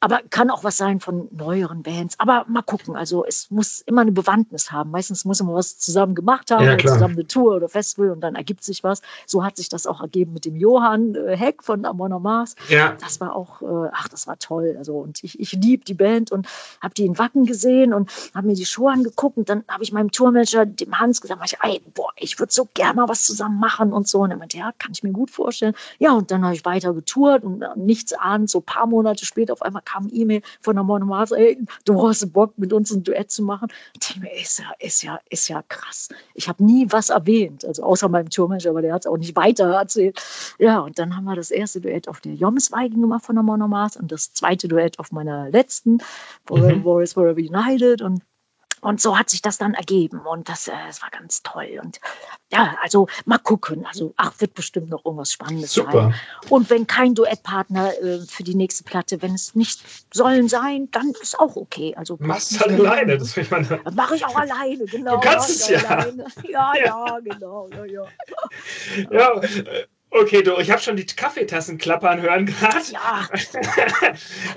aber kann auch was sein von neueren Bands. Aber mal gucken. Also es muss immer eine Bewandtnis haben. Meistens muss man was zusammen gemacht haben, ja, zusammen eine Tour oder Festival und dann ergibt sich was. So hat sich das auch ergeben mit dem Johann äh, Heck von Amon Mars. Ja. Das war auch, äh, ach, das war toll. Also und ich, ich liebe die Band und habe die in Wacken gesehen und habe mir die Show angeguckt und dann habe ich meinem Tourmanager, dem Hans, gesagt, ich, ey, boah, ich würde so gerne mal was zusammen machen und so. Und er meinte, ja, kann ich mir gut vorstellen. Ja, und dann habe ich weiter getourt und äh, nichts ahnt, so ein paar Monate später auf einmal kam E-Mail von der Monomaß, ey, du hast Bock, mit uns ein Duett zu machen. Ich mir, ist ja, ist ja, ist ja krass. Ich habe nie was erwähnt, also außer meinem Tourmanager, aber der hat es auch nicht weiter erzählt. Ja, und dann haben wir das erste Duett auf der Jommesweigen gemacht von der Monomaß und das zweite Duett auf meiner letzten, mhm. Warriors Forever United und und so hat sich das dann ergeben und das, äh, das war ganz toll. Und ja, also mal gucken. Also, ach, wird bestimmt noch irgendwas Spannendes Super. sein. Und wenn kein Duettpartner äh, für die nächste Platte, wenn es nicht sollen sein, dann ist auch okay. Also machst du halt alleine. Das ich meine. Mache ich auch alleine, genau. Du kannst es ja. ja. <laughs> Ja, ja, genau. Ja, ja. ja Okay, du, ich habe schon die Kaffeetassen klappern hören gerade. Ja.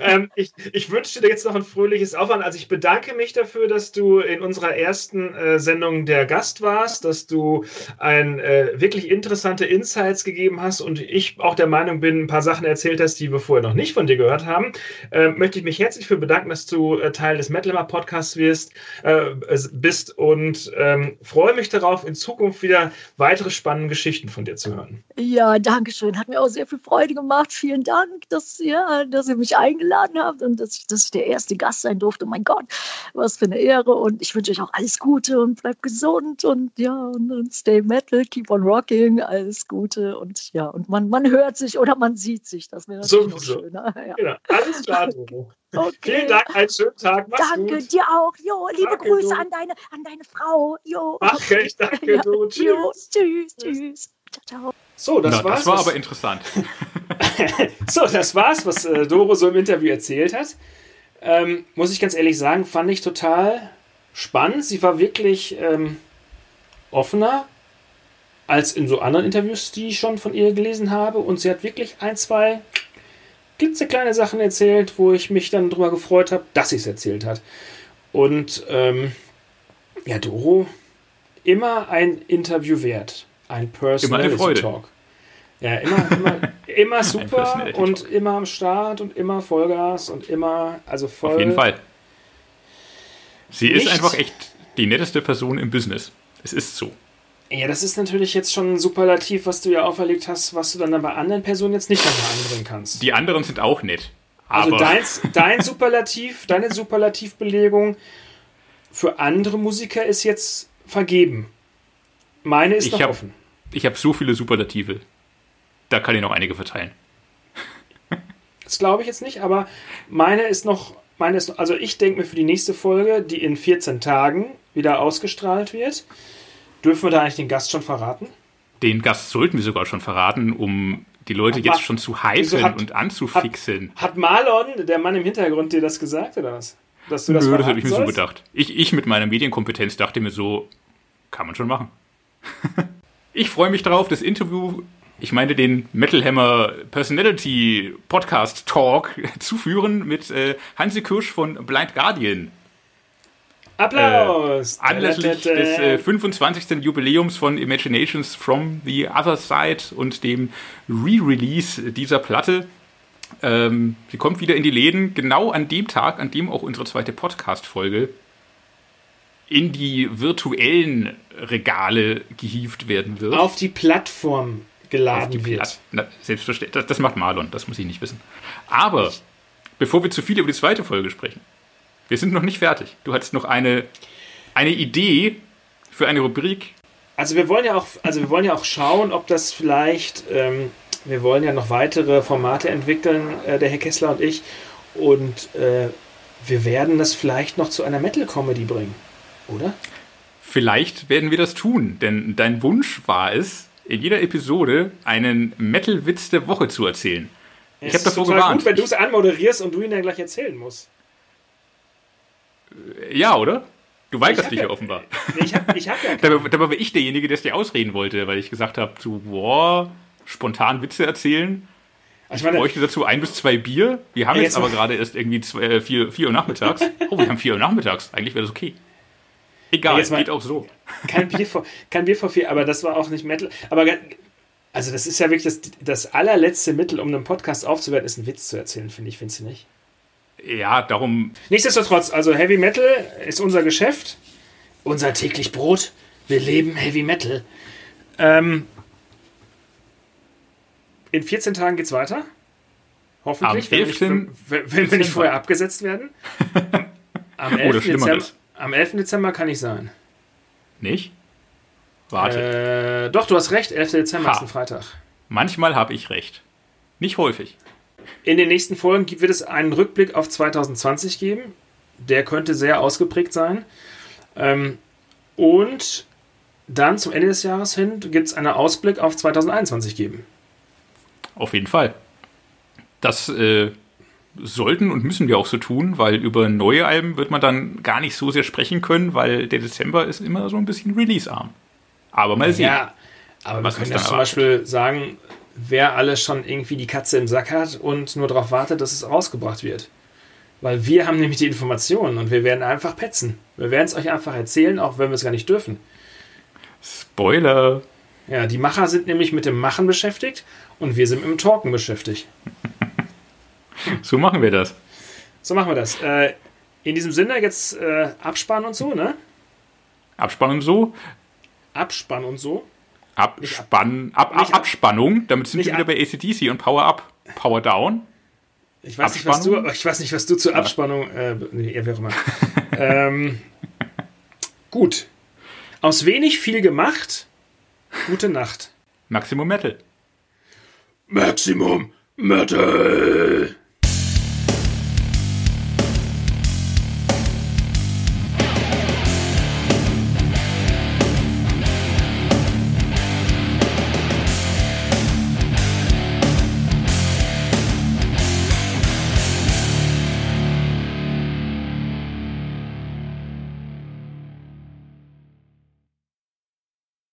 <laughs> ähm, ich, ich wünsche dir jetzt noch ein fröhliches Aufwand. Also ich bedanke mich dafür, dass du in unserer ersten äh, Sendung der Gast warst, dass du ein äh, wirklich interessante Insights gegeben hast und ich auch der Meinung bin, ein paar Sachen erzählt hast, die wir vorher noch nicht von dir gehört haben. Äh, möchte ich mich herzlich für bedanken, dass du äh, Teil des Metalhammer Podcasts wirst, äh, bist und ähm, freue mich darauf, in Zukunft wieder weitere spannende Geschichten von dir zu hören. Ja. Ja, danke schön. Hat mir auch sehr viel Freude gemacht. Vielen Dank, dass, ja, dass ihr mich eingeladen habt und dass ich, dass ich der erste Gast sein durfte. Mein Gott, was für eine Ehre. Und ich wünsche euch auch alles Gute und bleibt gesund und ja, und, und stay metal, keep on rocking, alles Gute. Und ja, und man, man hört sich oder man sieht sich. Das wäre natürlich so, schön. <laughs> Ja. Genau. Alles klar, Domo. Okay. Vielen Dank, einen schönen Tag. Mach's danke gut. dir auch. Jo, liebe danke, Grüße an deine, an deine Frau. Jo. Mach ich, danke, <laughs> ja. du. Tschüss. Jo, tschüss, tschüss. Ciao, ciao. So, das Na, war's. Das war was, aber interessant. <laughs> so, das war's, was äh, Doro so im Interview erzählt hat. Ähm, muss ich ganz ehrlich sagen, fand ich total spannend. Sie war wirklich ähm, offener als in so anderen Interviews, die ich schon von ihr gelesen habe. Und sie hat wirklich ein, zwei klitzekleine Sachen erzählt, wo ich mich dann darüber gefreut habe, dass sie es erzählt hat. Und ähm, ja, Doro, immer ein Interview wert. Ein Personality Talk. Ja, immer, immer, <laughs> immer super und immer am Start und immer Vollgas und immer, also voll. Auf jeden Fall. Sie ist einfach echt die netteste Person im Business. Es ist so. Ja, das ist natürlich jetzt schon ein Superlativ, was du ja auferlegt hast, was du dann bei anderen Personen jetzt nicht nochmal anbringen kannst. Die anderen sind auch nett. Also dein, <laughs> dein Superlativ, deine Superlativbelegung für andere Musiker ist jetzt vergeben. Meine ist ich noch hab, offen. Ich habe so viele Superlative da kann ich noch einige verteilen. <laughs> Das glaube ich jetzt nicht, aber meine ist noch, meine ist, also ich denke mir für die nächste Folge, die in 14 Tagen wieder ausgestrahlt wird, dürfen wir da eigentlich den Gast schon verraten? Den Gast sollten wir sogar schon verraten, um die Leute hat jetzt schon zu hypen hat, und anzufixen. Hat, hat Marlon, der Mann im Hintergrund, dir das gesagt oder was? dass du das Nö, das habe ich mir so sollst? gedacht. Ich, ich mit meiner Medienkompetenz dachte mir so, kann man schon machen. <laughs> ich freue mich drauf, das Interview, ich meine den Metal Hammer Personality Podcast Talk <laughs> zu führen mit äh, Hansi Kirsch von Blind Guardian. Applaus! Anlässlich des äh, 25. Jubiläums von Imaginations from the Other Side und dem Re-Release dieser Platte. Ähm, sie kommt wieder in die Läden, genau an dem Tag, an dem auch unsere zweite Podcast-Folge in die virtuellen Regale gehievt werden wird. auf die Plattform geladen wird. Selbstverständlich. Das, das macht Marlon, das muss ich nicht wissen. Aber bevor wir zu viel über die zweite Folge sprechen, wir sind noch nicht fertig. Du hattest noch eine, eine Idee für eine Rubrik. Also wir wollen ja auch, also wir wollen ja auch schauen, ob das vielleicht, ähm, wir wollen ja noch weitere Formate entwickeln, äh, der Herr Kessler und ich, und äh, wir werden das vielleicht noch zu einer Metal-Comedy bringen, oder? Vielleicht werden wir das tun, denn dein Wunsch war es, in jeder Episode einen Metal-Witz der Woche zu erzählen. Ich Es habe davor gewarnt. gut, wenn du es anmoderierst und du ihn dann gleich erzählen musst. ja, oder? Du weigerst hab dich ja- ja offenbar. Ich habe ich hab ja <laughs> Dabei, dabei war ich derjenige, der es dir ausreden wollte, weil ich gesagt habe, so, boah, spontan Witze erzählen. ich Ich meine, bräuchte dazu ein bis zwei Bier. Wir haben Ja, jetzt jetzt aber gerade erst irgendwie zwei, äh, vier, vier Uhr nachmittags. <laughs> Oh, wir haben vier Uhr nachmittags. Eigentlich wäre das okay. Egal, mal- geht auch so. kein Bier vor, kein Bier vor vier, aber das war auch nicht Metal. Aber also das ist ja wirklich das, das allerletzte Mittel, um einen Podcast aufzuwerten, ist einen Witz zu erzählen, finde ich, findest du nicht? Ja, darum, Nichtsdestotrotz, also Heavy Metal ist unser Geschäft, unser täglich Brot. Wir leben Heavy Metal. Ähm, in 14 Tagen geht's weiter. Hoffentlich, Am wenn, wir nicht, 11. wenn, wenn wir nicht vorher abgesetzt werden. <laughs> Am 11. Oder Schlimmeres. Dezember, am 11. Dezember kann ich sein. nicht? Warte. Äh, doch, du hast recht, 11. Dezember Ha. ist ein Freitag. Manchmal habe ich recht. Nicht häufig. In den nächsten Folgen gibt- wird es einen Rückblick auf 2020 geben. Der könnte sehr ausgeprägt sein. Ähm, und dann zum Ende des Jahres hin gibt es einen Ausblick auf 2021 geben. Auf jeden Fall. Das äh, sollten und müssen wir auch so tun, weil über neue Alben wird man dann gar nicht so sehr sprechen können, weil der Dezember ist immer so ein bisschen releasearm. Aber mal sehen. Ja, aber Was wir können uns ja dann zum Beispiel sagen, wer alles schon irgendwie die Katze im Sack hat und nur darauf wartet, dass es rausgebracht wird. Weil wir haben nämlich die Informationen und wir werden einfach petzen. Wir werden es euch einfach erzählen, auch wenn wir es gar nicht dürfen. Spoiler. Ja, die Macher sind nämlich mit dem Machen beschäftigt und wir sind mit dem Talken beschäftigt. <laughs> So machen wir das. So machen wir das. Äh, in diesem Sinne jetzt äh, Abspann und so, ne? Abspannung so. Abspann und so. Abspann, ab, ab, ab- Abspannung. Damit sind nicht wir wieder bei ACDC und Power Up. Power Down. Ich weiß, nicht, was du, ich weiß nicht, was du zur Abspannung. Äh, nee, wer auch immer. ähm, gut. Aus wenig viel gemacht. Gute Nacht. Maximum Metal. Maximum Metal.